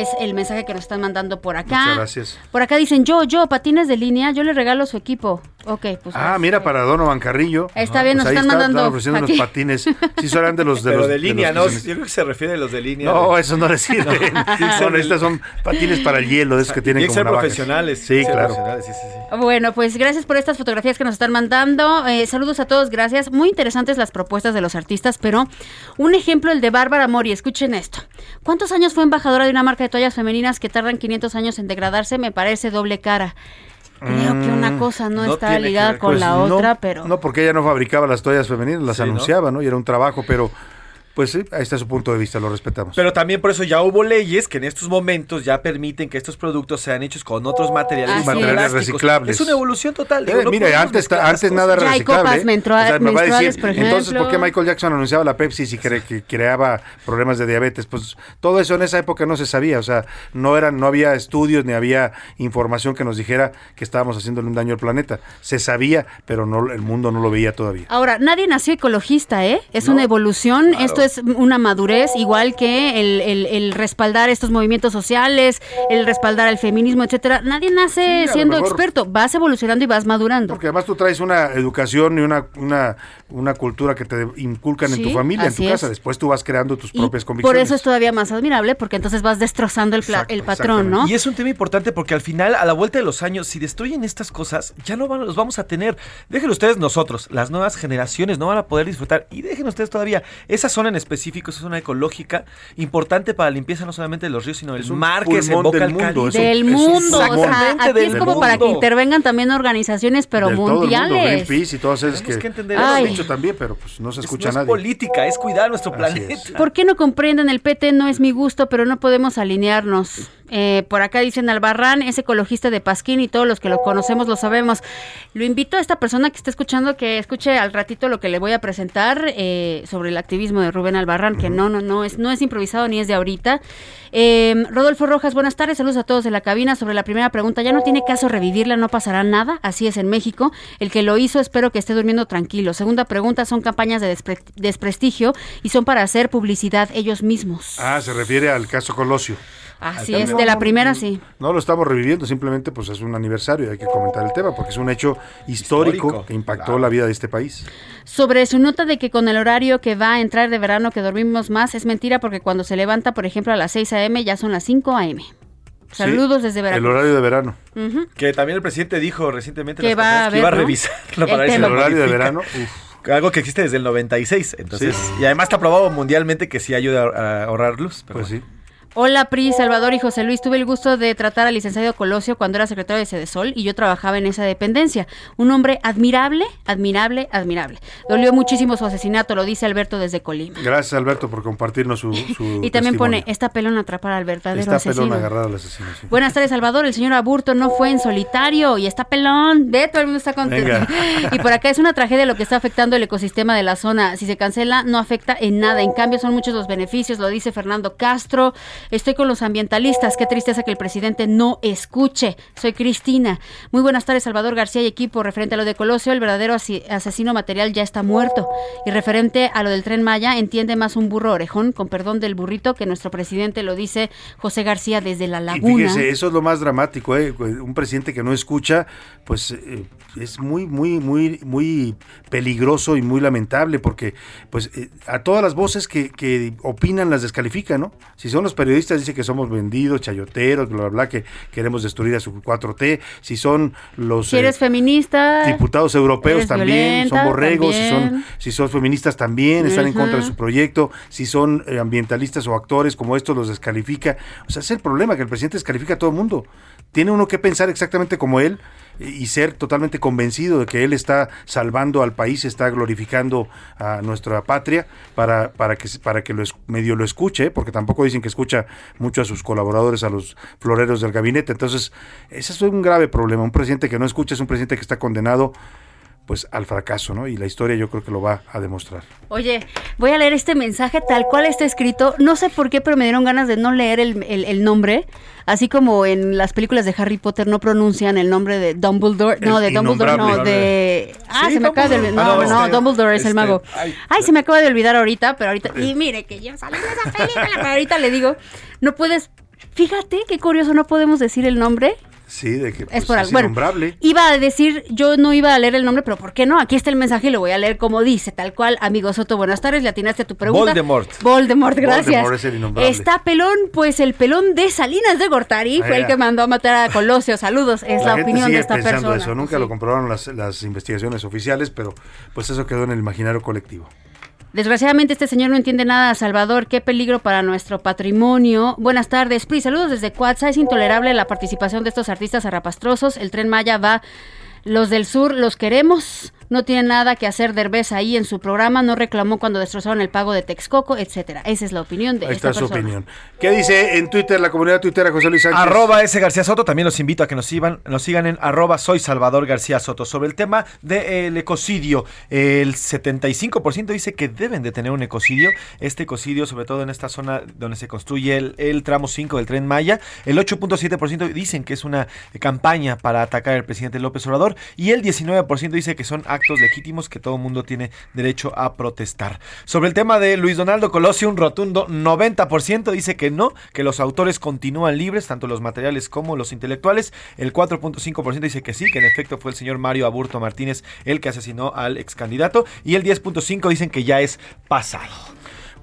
Es el mensaje que nos están mandando por acá. Muchas gracias. Por acá dicen, yo, yo, patines de línea, yo le regalo su equipo. Ok, pues. Ah, mira, para Donovan Carrillo. Está bien, nos ahí están está, mandando están ofreciendo aquí. unos patines. Sí, serán de los de Pero los de línea, los ¿no? Yo se- creo que se refiere a los de línea. No, de- eso no les sirve. estas son patines para el hielo, de esos que tienen que como ser navajas. profesionales. Sí, claro. profesionales, sí, sí, sí. Bueno, pues gracias por estas fotografías que nos están mandando. Eh, saludos a todos, gracias. Muy interesantes las propuestas de los artistas, pero un ejemplo el de Bárbara Mori. Escuchen esto. ¿Cuántos años fue embajadora de una marca de toallas femeninas que tardan 500 años en degradarse? Me parece doble cara. Creo que una cosa no, Mm, no está ligada con pues, la no, otra, pero... No, porque ella no fabricaba las toallas femeninas, las Sí, ¿no? anunciaba, ¿no? Y era un trabajo, pero pues sí, ahí está su punto de vista, lo respetamos. Pero también por eso ya hubo leyes que en estos momentos ya permiten que estos productos sean hechos con otros materiales, Así materiales reciclables. Es una evolución total. digo, Eh, no mire, antes, antes nada. Ya hay reciclable. copas me va a decir, por entonces, ¿por qué? Michael Jackson anunciaba la Pepsi si cre- que creaba problemas de diabetes? Pues todo eso en esa época no se sabía, o sea, no eran, no había estudios ni había información que nos dijera que estábamos haciéndole un daño al planeta. Se sabía, pero no, el mundo no lo veía todavía. Ahora, nadie nació ecologista, ¿eh? Es No, una evolución, claro. esto es una madurez, igual que el, el- el respaldar estos movimientos sociales, el respaldar el feminismo, etcétera. Nadie nace Sí, siendo mejor. experto, vas evolucionando y vas madurando. Porque además tú traes una educación y una, una, una cultura que te inculcan en tu familia, en tu casa. es. Después tú vas creando tus Y propias por convicciones. eso es todavía más admirable, porque entonces vas destrozando el, Exacto, el patrón, ¿no? Y es un tema importante porque al final, a la vuelta de los años, si destruyen estas cosas, ya no van, los vamos a tener. Déjenlo ustedes nosotros, las nuevas generaciones no van a poder disfrutar. Y dejen ustedes todavía, esa zona en específico, esa zona ecológica, importante para la limpieza no solamente de los ríos, sino del Es mar que se emboca del al mundo, es un- Del es un mundo, o sea, aquí del es como para que intervengan también organizaciones, pero Del todo el mundo, mundiales. Greenpeace y todas esas Tenemos que, que dicho también, pero pues no se Es- escucha es nadie. política, es cuidar nuestro Así planeta. es. ¿Por qué no comprenden el PT? No es mi gusto, pero no podemos alinearnos. Eh, por acá dicen Albarrán, es ecologista de Pasquín y todos los que lo conocemos lo sabemos. Lo invito a esta persona que está escuchando que escuche al ratito lo que le voy a presentar eh, sobre el activismo de Rubén Albarrán, que no, no, no es, no es improvisado ni es de ahorita. Eh, Rodolfo Rojas, buenas tardes, saludos a todos de la cabina. Sobre la primera pregunta, ya no tiene caso revivirla, no pasará nada, así es en México. El que lo hizo espero que esté durmiendo tranquilo. Segunda pregunta, son campañas de despre- desprestigio y son para hacer publicidad ellos mismos. Ah, se refiere al caso Colosio. Así es, de la primera sí. No lo estamos reviviendo, simplemente pues es un aniversario y hay que comentar el tema porque es un hecho histórico, Histórico, que impactó claro. la vida de este país. Sobre su nota de que con el horario que va a entrar de verano que dormimos más, es mentira porque cuando se levanta, por ejemplo, a las 6 a.m. ya son las 5 a.m. Saludos Sí, desde Veracruz. El horario de verano. Que también el presidente dijo recientemente en Que va a conferencias que iba a ver, ¿no? revisarlo El para ver. El lo horario de verano, uf, Algo que existe desde el 96. Entonces, Sí. y además está probado mundialmente que sí ayuda a, a ahorrar luz. pero pues bueno. sí. Hola Pri, Salvador y José Luis. Tuve el gusto de tratar al licenciado Colosio cuando era secretario de Cedesol y yo trabajaba en esa dependencia. Un hombre admirable, admirable, admirable. Dolió muchísimo su asesinato, lo dice Alberto desde Colima. Gracias Alberto por compartirnos su, su Y también pone, esta pelón atrapar al verdadero Está asesino. pelón agarrado al asesino. sí. Buenas tardes, Salvador. El señor Aburto no fue en solitario y está pelón. Ve, todo el mundo está contento. Venga. Y por acá es una tragedia lo que está afectando el ecosistema de la zona. Si se cancela, no afecta en nada. En cambio, son muchos los beneficios, lo dice Fernando Castro. Estoy con los ambientalistas. Qué tristeza que el presidente no escuche. Soy Cristina. Muy buenas tardes, Salvador García y equipo. Referente a lo de Colosio, el verdadero asesino material ya está muerto. Y referente a lo del tren Maya, entiende más un burro orejón, con perdón del burrito, que nuestro presidente lo dice José García desde La Y Laguna. fíjese, eso es lo más dramático, ¿eh? Un presidente que no escucha, pues eh, es muy, muy, muy, muy peligroso y muy lamentable, porque pues eh, a todas las voces que, que opinan las descalifica, ¿no? Si son los periodistas, dice que somos vendidos, chayoteros, bla, bla, bla, que queremos destruir a su 4T. Si son los Si eres eh, feminista. diputados europeos también, violenta, son borregos, si son, si son feministas también, están en contra de su proyecto, si son eh, ambientalistas o actores como estos los descalifica. O sea, es el problema, que el presidente descalifica a todo el mundo. Tiene uno que pensar exactamente como él y ser totalmente convencido de que él está salvando al país, está glorificando a nuestra patria para, para que, para que lo medio lo escuche, porque tampoco dicen que escucha mucho a sus colaboradores, a los floreros del gabinete. Entonces, ese es un grave problema. Un presidente que no escucha es un presidente que está condenado pues al fracaso, ¿no? Y la historia yo creo que lo va a demostrar. Oye, voy a leer este mensaje tal cual está escrito. No sé por qué, pero me dieron ganas de no leer el, el- el nombre. Así como en las películas de Harry Potter no pronuncian el nombre de Dumbledore. No, de Dumbledore, no, de... Ah, Sí, se me acaba de Dumbledore. olvidar. No, Ah, no, este, Dumbledore es el este, mago. ay. Ay, se me acaba de olvidar ahorita, pero ahorita... Y mire que yo salí de esa película, pero ahorita le digo, no puedes... Fíjate qué curioso, no podemos decir el nombre. Sí, de que pues, Es por es algo. Bueno, innombrable. iba a decir, yo no iba a leer el nombre, pero ¿por qué no? Aquí está el mensaje y lo voy a leer como dice, tal cual. Amigo Soto, buenas tardes, le atinaste a tu pregunta. Voldemort. Voldemort, gracias. Voldemort es el innombrable. Está pelón, pues el pelón de Salinas de Gortari Ah, fue el que mandó a matar a Colosio. Saludos, es la, gente opinión sigue de esta pensando persona. eso, nunca lo comprobaron las, las investigaciones oficiales, pero pues eso quedó en el imaginario colectivo. Desgraciadamente este señor no entiende nada, Salvador. Qué peligro para nuestro patrimonio. Buenas tardes, Pri. Saludos desde Cuatza. Es intolerable la participación de estos artistas arrapastrosos. El tren Maya va. Los del sur los queremos. No tiene nada que hacer Derbez ahí en su programa. No reclamó cuando destrozaron el pago de Texcoco, etcétera. Esa es la opinión de Ahí esta está su persona. opinión. ¿Qué dice en Twitter la comunidad tuitera José Luis Sánchez? Arroba S. García Soto, también los invito a que nos sigan, nos sigan en arroba soy Salvador García Soto. Sobre el tema del ecocidio, el 75% dice que deben de tener un ecocidio. Este ecocidio, sobre todo en esta zona donde se construye el, el tramo 5 del tren Maya, el 8.7% dicen que es una campaña para atacar al presidente López Obrador y el 19% dice que son actos legítimos que todo mundo tiene derecho a protestar. Sobre el tema de Luis Donaldo Colosio, un rotundo 90% dice que no, que los autores continúan libres, tanto los materiales como los intelectuales. El 4.5% dice que sí, que en efecto fue el señor Mario Aburto Martínez el que asesinó al ex candidato. Y el 10.5% dicen que ya es pasado.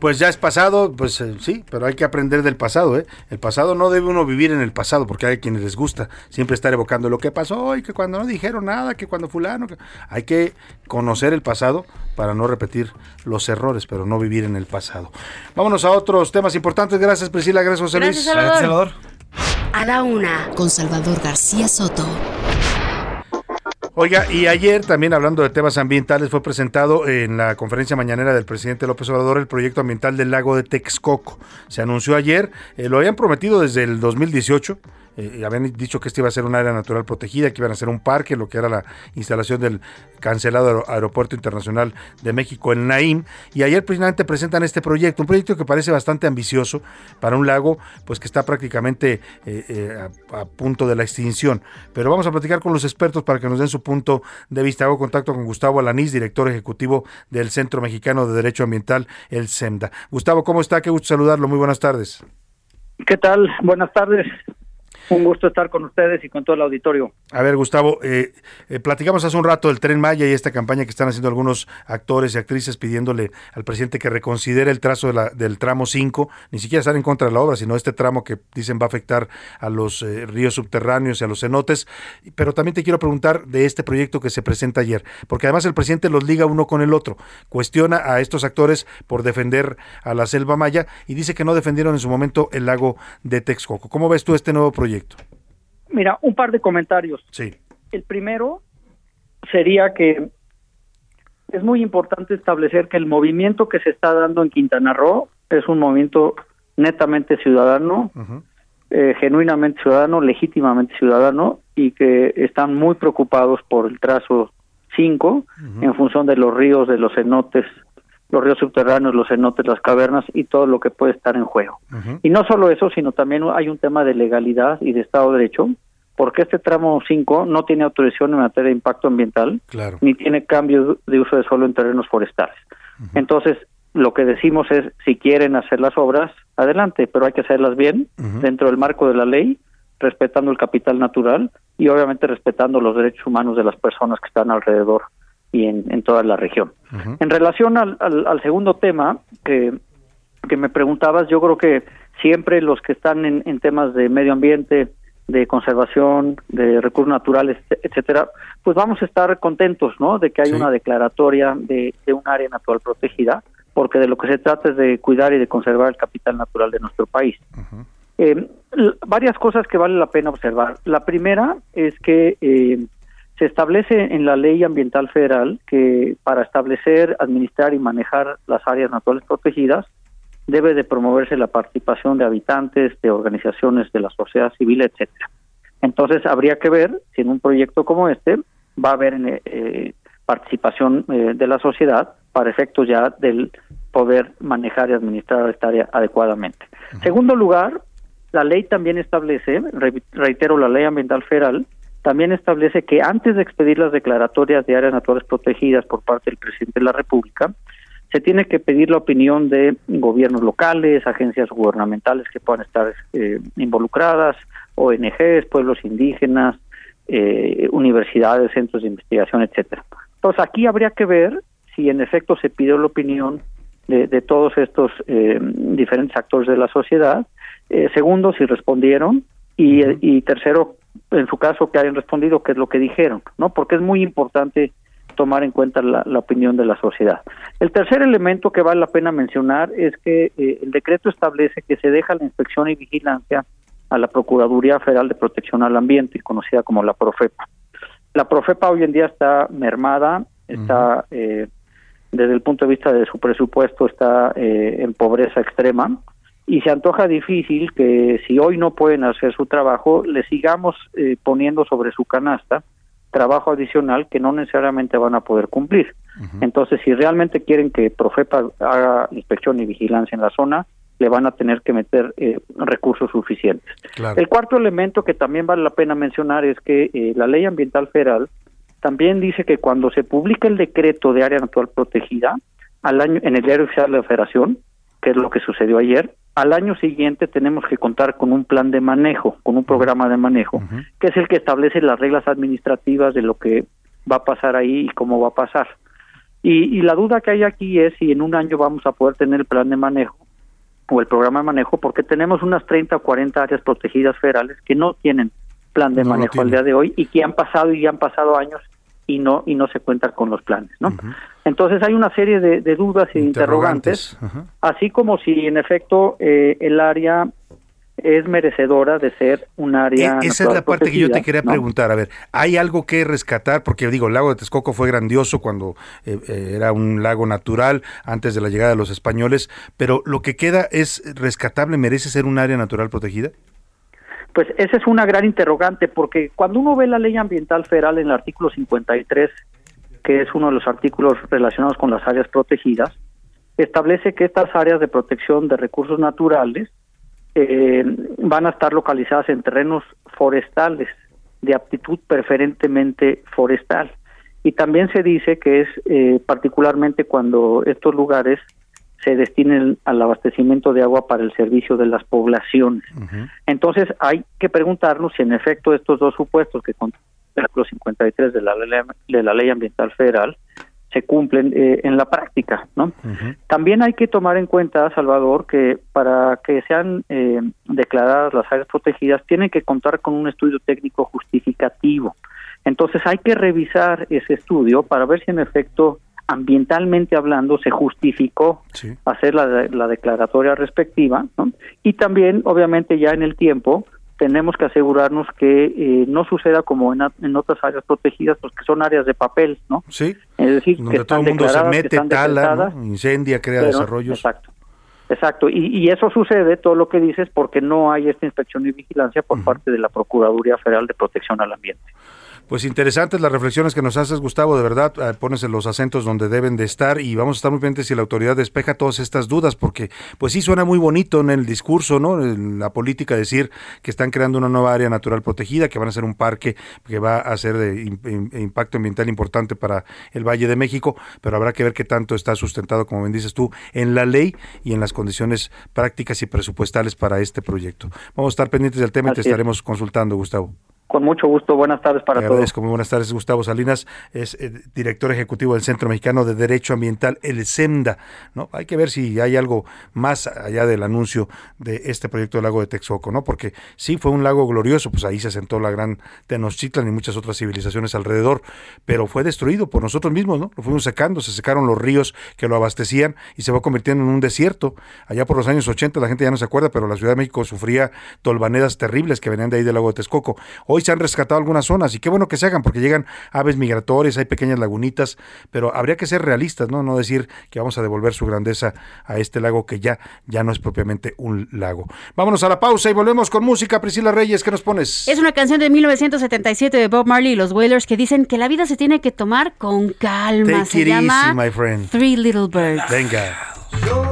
Pues ya es pasado, pues eh, sí, pero hay que aprender del pasado, ¿eh? El pasado no debe uno vivir en el pasado, porque hay quienes les gusta siempre estar evocando lo que pasó y que cuando no dijeron nada, que cuando fulano, que- hay que conocer el pasado para no repetir los errores, pero no vivir en el pasado. Vámonos a otros temas importantes. Gracias Priscila, gracias José Gracias, Luis. Salvador. Salvador. A la una, con Salvador García Soto. Oiga, y ayer también hablando de temas ambientales fue presentado en la conferencia mañanera del presidente López Obrador el proyecto ambiental del lago de Texcoco. Se anunció ayer, eh, lo habían prometido desde el 2018. Eh, y habían dicho que este iba a ser un área natural protegida, que iban a ser un parque, lo que era la instalación del cancelado aer- Aeropuerto Internacional de México, el Naim. Y ayer precisamente presentan este proyecto, un proyecto que parece bastante ambicioso para un lago, pues que está prácticamente eh, eh, a, a punto de la extinción. Pero vamos a platicar con los expertos para que nos den su punto de vista. Hago contacto con Gustavo Alanís, director ejecutivo del Centro Mexicano de Derecho Ambiental, el CEMDA. Gustavo, ¿cómo está? Qué gusto saludarlo. Muy buenas tardes. ¿Qué tal? Buenas tardes. Un gusto estar con ustedes y con todo el auditorio. A ver, Gustavo, eh, eh, platicamos hace un rato del Tren Maya y esta campaña que están haciendo algunos actores y actrices pidiéndole al presidente que reconsidere el trazo de la, del tramo 5, ni siquiera estar en contra de la obra, sino este tramo que dicen va a afectar a los eh, ríos subterráneos y a los cenotes. Pero también te quiero preguntar de este proyecto que se presenta ayer, porque además el presidente los liga uno con el otro, cuestiona a estos actores por defender a la selva maya y dice que no defendieron en su momento el lago de Texcoco. ¿Cómo ves tú este nuevo proyecto? Mira, un par de comentarios. Sí. El primero sería que es muy importante establecer que el movimiento que se está dando en Quintana Roo es un movimiento netamente ciudadano, eh, genuinamente ciudadano, legítimamente ciudadano, y que están muy preocupados por el trazo 5 en función de los ríos, de los cenotes, los ríos subterráneos, los cenotes, las cavernas y todo lo que puede estar en juego. Y no solo eso, sino también hay un tema de legalidad y de Estado de Derecho, porque este tramo 5 no tiene autorización en materia de impacto ambiental, ni tiene cambio de uso de suelo en terrenos forestales. Entonces, lo que decimos es, si quieren hacer las obras, adelante, pero hay que hacerlas bien, dentro del marco de la ley, respetando el capital natural y obviamente respetando los derechos humanos de las personas que están alrededor y en, toda la región. En relación al, al, segundo tema que, que me preguntabas, yo creo que siempre los que están en, en temas de medio ambiente, de conservación, de recursos naturales, etcétera, pues vamos a estar contentos, ¿no? De que hay una declaratoria de, de, un área natural protegida, porque de lo que se trata es de cuidar y de conservar el capital natural de nuestro país. eh, varias cosas que vale la pena observar. La primera es que eh, se establece en la ley ambiental federal que para establecer, administrar y manejar las áreas naturales protegidas debe de promoverse la participación de habitantes, de organizaciones de la sociedad civil, etcétera. Entonces habría que ver si en un proyecto como este va a haber eh, participación eh, de la sociedad para efectos ya del poder manejar y administrar esta área adecuadamente. Segundo lugar, la ley también establece, reitero, la ley ambiental federal también establece que antes de expedir las declaratorias de áreas naturales protegidas por parte del presidente de la República, se tiene que pedir la opinión de gobiernos locales, agencias gubernamentales que puedan estar eh, involucradas, ONGs, pueblos indígenas, eh, universidades, centros de investigación, etcétera. Entonces aquí habría que ver si en efecto se pidió la opinión de, de todos estos eh, diferentes actores de la sociedad. Eh, segundo, si respondieron. Y, y tercero, en su caso, que hayan respondido qué es lo que dijeron, ¿no? Porque es muy importante tomar en cuenta la, la, opinión de la sociedad. El tercer elemento que vale la pena mencionar es que eh, el decreto establece que se deja la inspección y vigilancia a la Procuraduría Federal de Protección al Ambiente, conocida como la Profepa. La Profepa hoy en día está mermada, está eh, desde el punto de vista de su presupuesto está eh, en pobreza extrema y se antoja difícil que si hoy no pueden hacer su trabajo, le sigamos eh, poniendo sobre su canasta trabajo adicional que no necesariamente van a poder cumplir. Entonces, si realmente quieren que Profepa haga inspección y vigilancia en la zona, le van a tener que meter eh, recursos suficientes. Claro. El cuarto elemento que también vale la pena mencionar es que eh, la ley ambiental federal también dice que cuando se publica el decreto de área natural protegida al año en el diario oficial de la Federación, que es lo que sucedió ayer, al año siguiente tenemos que contar con un plan de manejo, con un programa de manejo, que es el que establece las reglas administrativas de lo que va a pasar ahí y cómo va a pasar. Y, y la duda que hay aquí es si en un año vamos a poder tener el plan de manejo o el programa de manejo, porque tenemos unas 30 o 40 áreas protegidas federales que no tienen plan de No manejo al día de hoy y que han pasado y han pasado años y no y no se cuenta con los planes, ¿no? Entonces hay una serie de, de dudas y interrogantes, así como si en efecto eh, el área es merecedora de ser un área. E- Esa es la parte que yo te quería ¿no? preguntar. A ver, ¿hay algo que rescatar? Porque digo, el lago de Texcoco fue grandioso cuando eh, eh, era un lago natural antes de la llegada de los españoles, pero lo que queda es rescatable, merece ser un área natural protegida. Pues esa es una gran interrogante, porque cuando uno ve la ley ambiental federal en el artículo 53, que es uno de los artículos relacionados con las áreas protegidas, establece que estas áreas de protección de recursos naturales eh, van a estar localizadas en terrenos forestales, de aptitud preferentemente forestal. Y también se dice que es eh, particularmente cuando estos lugares se destinen al abastecimiento de agua para el servicio de las poblaciones. Entonces hay que preguntarnos si en efecto estos dos supuestos que contempla el artículo 53 de la ley, de la ley ambiental federal se cumplen eh, en la práctica, ¿no? También hay que tomar en cuenta, Salvador, que para que sean eh, declaradas las áreas protegidas tienen que contar con un estudio técnico justificativo. Entonces hay que revisar ese estudio para ver si en efecto ambientalmente hablando se justificó hacer la, la declaratoria respectiva, ¿no? Y también, obviamente, ya en el tiempo tenemos que asegurarnos que eh, no suceda como en, otras áreas protegidas, pues que son áreas de papel, ¿no? Sí. Es decir, donde que todo el mundo se mete, tala, incendia, crea desarrollos. Exacto. Exacto, y, eso sucede, todo lo que dices, porque no hay esta inspección y vigilancia por parte de la Procuraduría Federal de Protección al Ambiente. Pues interesantes las reflexiones que nos haces, Gustavo, de verdad, eh, pones en los acentos donde deben de estar y vamos a estar muy pendientes si la autoridad despeja todas estas dudas, porque pues sí suena muy bonito en el discurso, ¿no? En la política decir que están creando una nueva área natural protegida, que van a ser un parque que va a ser de impacto ambiental importante para el Valle de México, pero habrá que ver qué tanto está sustentado, como bien dices tú, en la ley y en las condiciones prácticas y presupuestales para este proyecto. Vamos a estar pendientes del tema y te estaremos consultando, Gustavo. Con mucho gusto, buenas tardes para todos. Muy buenas tardes, Gustavo Salinas, es eh, director ejecutivo del Centro Mexicano de Derecho Ambiental, el SEMDA. ¿no? Hay que ver si hay algo más allá del anuncio de este proyecto del lago de Texcoco, ¿no? Porque sí fue un lago glorioso, pues ahí se sentó la gran Tenochtitlan y muchas otras civilizaciones alrededor, pero fue destruido por nosotros mismos, ¿no? Lo fuimos secando, se secaron los ríos que lo abastecían y se fue convirtiendo en un desierto. Allá por los años 80 la gente ya no se acuerda, pero la Ciudad de México sufría tolvanedas terribles que venían de ahí del lago de Texcoco. Hoy se han rescatado algunas zonas y qué bueno que se hagan porque llegan aves migratorias, hay pequeñas lagunitas, pero habría que ser realistas, ¿no? No decir que vamos a devolver su grandeza a este lago que ya, ya no es propiamente un lago. Vámonos a la pausa y volvemos con música. Priscila Reyes, ¿qué nos pones? Es una canción de 1977 de Bob Marley y los Wailers que dicen que la vida se tiene que tomar con calma. se llama Three Little Birds. Venga.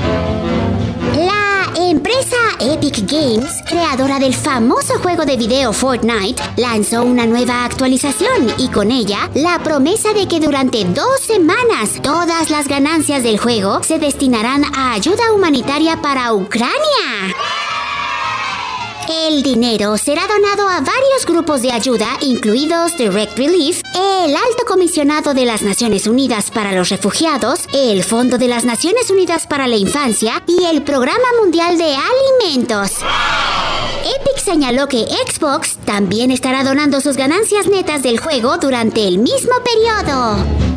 Empresa Epic Games, creadora del famoso juego de video Fortnite, lanzó una nueva actualización y con ella la promesa de que durante dos semanas todas las ganancias del juego se destinarán a ayuda humanitaria para Ucrania. El dinero será donado a varios grupos de ayuda, incluidos Direct Relief, el Alto Comisionado de las Naciones Unidas para los Refugiados, el Fondo de las Naciones Unidas para la Infancia y el Programa Mundial de Alimentos. Epic señaló que Xbox también estará donando sus ganancias netas del juego durante el mismo periodo.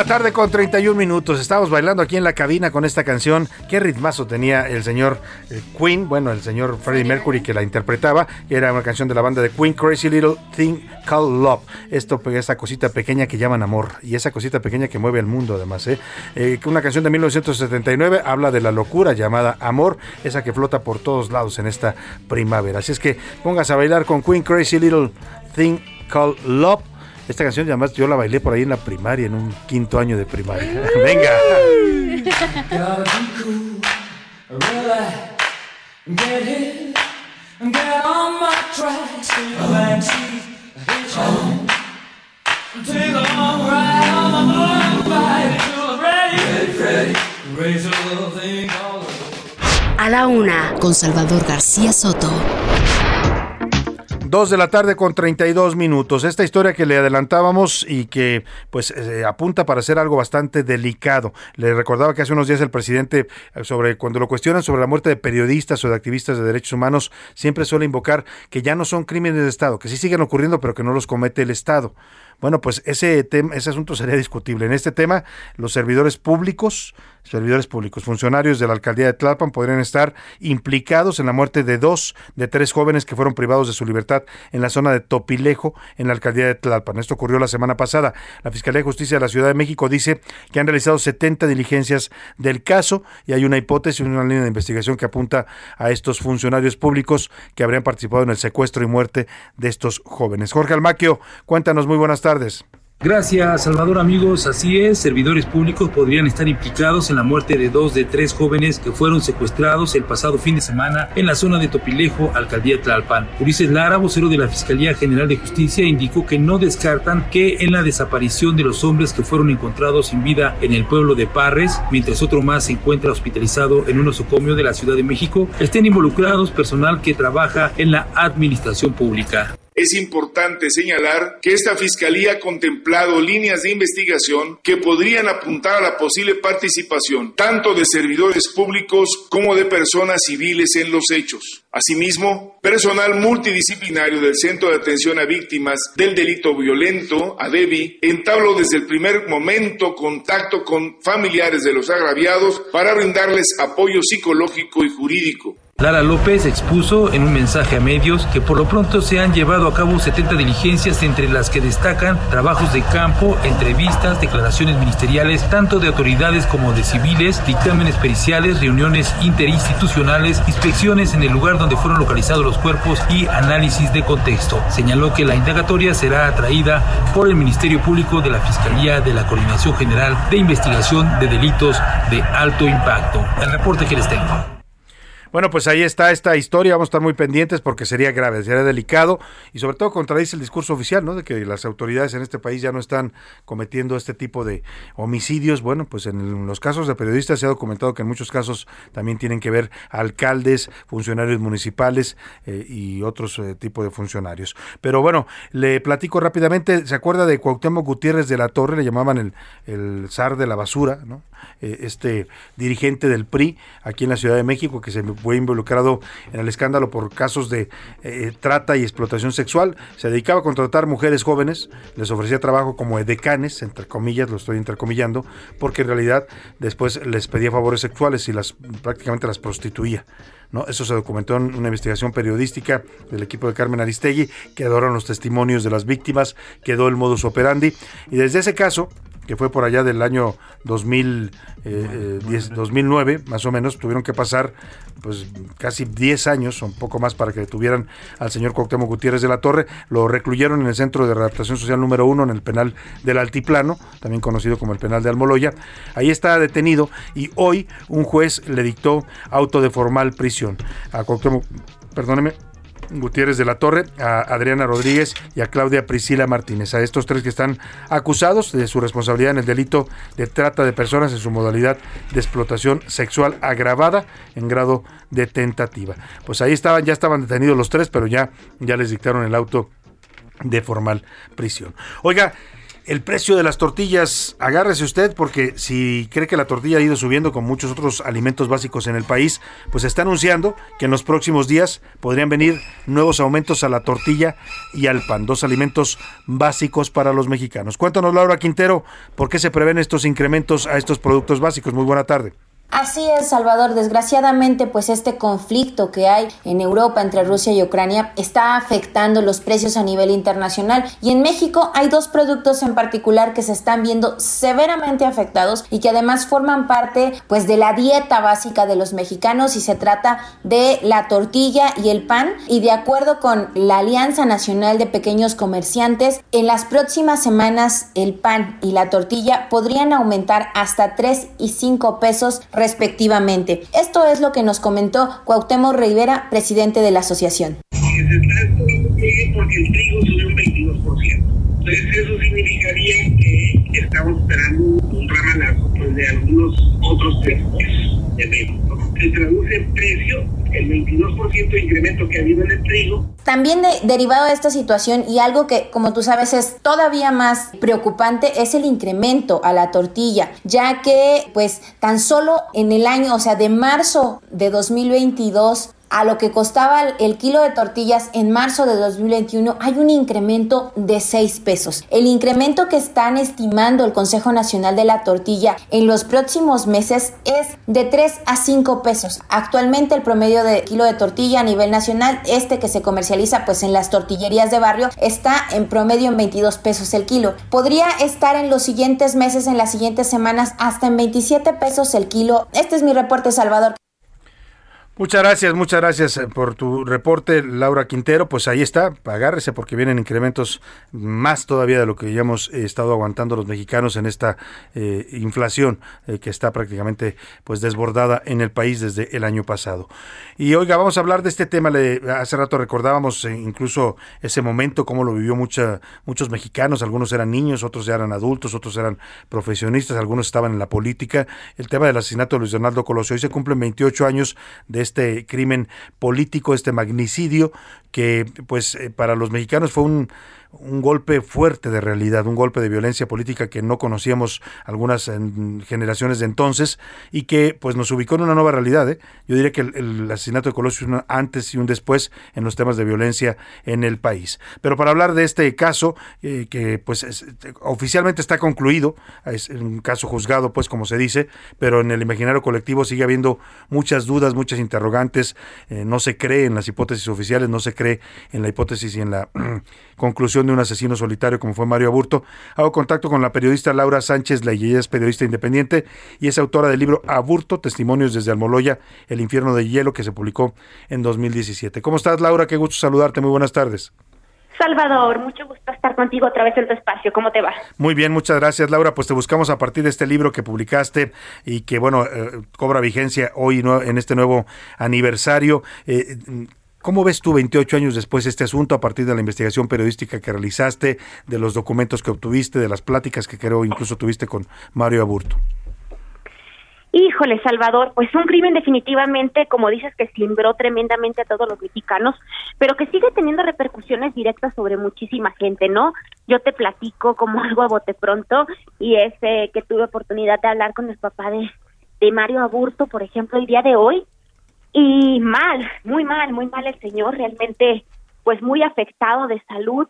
La tarde con 31 minutos. Estamos bailando aquí en la cabina con esta canción. Qué ritmazo tenía el señor eh, Queen, bueno, el señor Freddie Mercury que la interpretaba. Era una canción de la banda de Queen, Crazy Little Thing Called Love. Esto, pues, esa cosita pequeña que llaman amor. Y esa cosita pequeña que mueve el mundo, además. ¿eh? eh una canción de 1979 habla de la locura llamada amor, esa que flota por todos lados en esta primavera. Así es que pongas a bailar con Queen, Crazy Little Thing Called Love Esta canción, además, yo la bailé por ahí en la primaria, en un quinto año de primaria. Venga. A la una, con Salvador García Soto. Dos de la tarde con 32 minutos. Esta historia que le adelantábamos y que pues eh, apunta para ser algo bastante delicado. Le recordaba que hace unos días el presidente eh, sobre cuando lo cuestionan sobre la muerte de periodistas o de activistas de derechos humanos, siempre suele invocar que ya no son crímenes de Estado, que sí siguen ocurriendo, pero que no los comete el Estado. Bueno, pues ese tema, ese asunto sería discutible. En este tema, los servidores públicos, servidores públicos, funcionarios de la alcaldía de Tlalpan podrían estar implicados en la muerte de dos de tres jóvenes que fueron privados de su libertad en la zona de Topilejo, en la alcaldía de Tlalpan. Esto ocurrió la semana pasada. La Fiscalía de Justicia de la Ciudad de México dice que han realizado 70 diligencias del caso y hay una hipótesis, una línea de investigación que apunta a estos funcionarios públicos que habrían participado en el secuestro y muerte de estos jóvenes. Jorge Almaquio, cuéntanos, muy buenas tardes. Gracias, Salvador amigos. Así es, servidores públicos podrían estar implicados en la muerte de dos de tres jóvenes que fueron secuestrados el pasado fin de semana en la zona de Topilejo, alcaldía Tlalpan. Ulises Lara, vocero de la Fiscalía General de Justicia, indicó que no descartan que en la desaparición de los hombres que fueron encontrados sin vida en el pueblo de Parres, mientras otro más se encuentra hospitalizado en un osocomio de la Ciudad de México, estén involucrados personal que trabaja en la administración pública. Es importante señalar que esta Fiscalía ha contemplado líneas de investigación que podrían apuntar a la posible participación tanto de servidores públicos como de personas civiles en los hechos. Asimismo, personal multidisciplinario del Centro de Atención a Víctimas del Delito Violento, ADEVI, entabló desde el primer momento contacto con familiares de los agraviados para brindarles apoyo psicológico y jurídico. Lara López expuso en un mensaje a medios que por lo pronto se han llevado a cabo 70 diligencias entre las que destacan trabajos de campo, entrevistas, declaraciones ministeriales, tanto de autoridades como de civiles, dictámenes periciales, reuniones interinstitucionales, inspecciones en el lugar donde fueron localizados los cuerpos y análisis de contexto. Señaló que la indagatoria será atraída por el Ministerio Público de la Fiscalía de la Coordinación General de Investigación de Delitos de Alto Impacto. El reporte que les tengo. Bueno, pues ahí está esta historia, vamos a estar muy pendientes porque sería grave, sería delicado y sobre todo contradice el discurso oficial, ¿no? De que las autoridades en este país ya no están cometiendo este tipo de homicidios. Bueno, pues en los casos de periodistas se ha documentado que en muchos casos también tienen que ver alcaldes, funcionarios municipales eh, y otros eh, tipos de funcionarios. Pero bueno, le platico rápidamente, ¿se acuerda de Cuauhtémoc Gutiérrez de la Torre? Le llamaban el, el zar de la basura, ¿no? Eh, este dirigente del PRI aquí en la Ciudad de México que se fue involucrado en el escándalo por casos de eh, trata y explotación sexual. Se dedicaba a contratar mujeres jóvenes, les ofrecía trabajo como edecanes, entre comillas, lo estoy intercomillando, porque en realidad después les pedía favores sexuales y las prácticamente las prostituía. ¿no? Eso se documentó en una investigación periodística del equipo de Carmen Aristegui, quedaron los testimonios de las víctimas, quedó el modus operandi, y desde ese caso, que fue por allá del año 2010, 2009, eh, más o menos, tuvieron que pasar pues casi 10 años, un poco más, para que detuvieran al señor Cuauhtémoc Gutiérrez de la Torre. Lo recluyeron en el Centro de Readaptación Social número uno, en el penal del Altiplano, también conocido como el penal de Almoloya. Ahí está detenido y hoy un juez le dictó auto de formal prisión a Cuauhtémoc, perdóneme, Gutiérrez de la Torre, a Adriana Rodríguez y a Claudia Priscila Martínez, a estos tres que están acusados de su responsabilidad en el delito de trata de personas en su modalidad de explotación sexual agravada en grado de tentativa. Pues ahí estaban, ya estaban detenidos los tres, pero ya, ya les dictaron el auto de formal prisión. Oiga, el precio de las tortillas, agárrese usted porque si cree que la tortilla ha ido subiendo con muchos otros alimentos básicos en el país, pues está anunciando que en los próximos días podrían venir nuevos aumentos a la tortilla y al pan, dos alimentos básicos para los mexicanos. Cuéntanos, Laura Quintero, por qué se prevén estos incrementos a estos productos básicos. Muy buena tarde. Así es, Salvador. Desgraciadamente, pues este conflicto que hay en Europa entre Rusia y Ucrania está afectando los precios a nivel internacional. Y en México hay dos productos en particular que se están viendo severamente afectados y que además forman parte pues de la dieta básica de los mexicanos y se trata de la tortilla y el pan. Y de acuerdo con la Alianza Nacional de Pequeños Comerciantes, en las próximas semanas el pan y la tortilla podrían aumentar hasta 3 y 5 pesos respectivamente. Esto es lo que nos comentó Cuauhtémoc Rivera, presidente de la asociación. Porque el trigo subió un 22%. Entonces eso significaría que estamos esperando de algunos otros de México. Se traduce en precio el 22% de incremento que ha habido en el trigo. También derivado de esta situación y algo que, como tú sabes, es todavía más preocupante es el incremento a la tortilla, ya que pues tan solo en el año, o sea, de marzo de 2022 a lo que costaba el kilo de tortillas en marzo de 2021, hay un incremento de 6 pesos. El incremento que están estimando el Consejo Nacional de la Tortilla en los próximos meses es de 3 a 5 pesos. Actualmente el promedio de kilo de tortilla a nivel nacional, este que se comercializa pues en las tortillerías de barrio, está en promedio en 22 pesos el kilo. Podría estar en los siguientes meses, en las siguientes semanas, hasta en 27 pesos el kilo. Este es mi reporte, Salvador. Muchas gracias, muchas gracias eh, por tu reporte, Laura Quintero. Pues ahí está, agárrese porque vienen incrementos más todavía de lo que ya hemos eh, estado aguantando los mexicanos en esta eh, inflación que está prácticamente pues desbordada en el país desde el año pasado. Y oiga, vamos a hablar de este tema. Le, hace rato recordábamos incluso ese momento, cómo lo vivió mucha, muchos mexicanos. Algunos eran niños, otros ya eran adultos, otros eran profesionistas, algunos estaban en la política. El tema del asesinato de Luis Donaldo Colosio. Hoy se cumplen 28 años de crimen político, este magnicidio, que pues eh, para los mexicanos fue un un golpe fuerte de realidad, un golpe de violencia política que no conocíamos algunas generaciones de entonces y que pues nos ubicó en una nueva realidad. ¿eh? Yo diría que el, asesinato de Colosio es un antes y un después en los temas de violencia en el país. Pero para hablar de este caso, eh, que pues oficialmente está concluido, es un caso juzgado pues como se dice, pero en el imaginario colectivo sigue habiendo muchas dudas, muchas interrogantes, eh, no se cree en las hipótesis oficiales, no se cree en la hipótesis y en la conclusión de un asesino solitario como fue Mario Aburto. Hago contacto con la periodista Laura Sánchez ella es periodista independiente y es autora del libro Aburto, Testimonios desde Almoloya, El infierno de hielo, que se publicó en 2017. ¿Cómo estás, Laura? Qué gusto saludarte. Muy buenas tardes. Salvador, mucho gusto estar contigo otra vez en tu espacio. ¿Cómo te va? Muy bien, muchas gracias, Laura. Pues te buscamos a partir de este libro que publicaste y que, bueno, eh, cobra vigencia hoy en este nuevo aniversario. Eh, ¿Cómo ves tú 28 años después este asunto a partir de la investigación periodística que realizaste, de los documentos que obtuviste, de las pláticas que creo incluso tuviste con Mario Aburto? Híjole, Salvador, pues un crimen definitivamente, como dices, que cimbró tremendamente a todos los mexicanos, pero que sigue teniendo repercusiones directas sobre muchísima gente, ¿no? Yo te platico como algo a bote pronto y es eh, que tuve oportunidad de hablar con el papá de, de Mario Aburto, por ejemplo, el día de hoy, y mal, muy mal, muy mal el señor, realmente pues muy afectado de salud.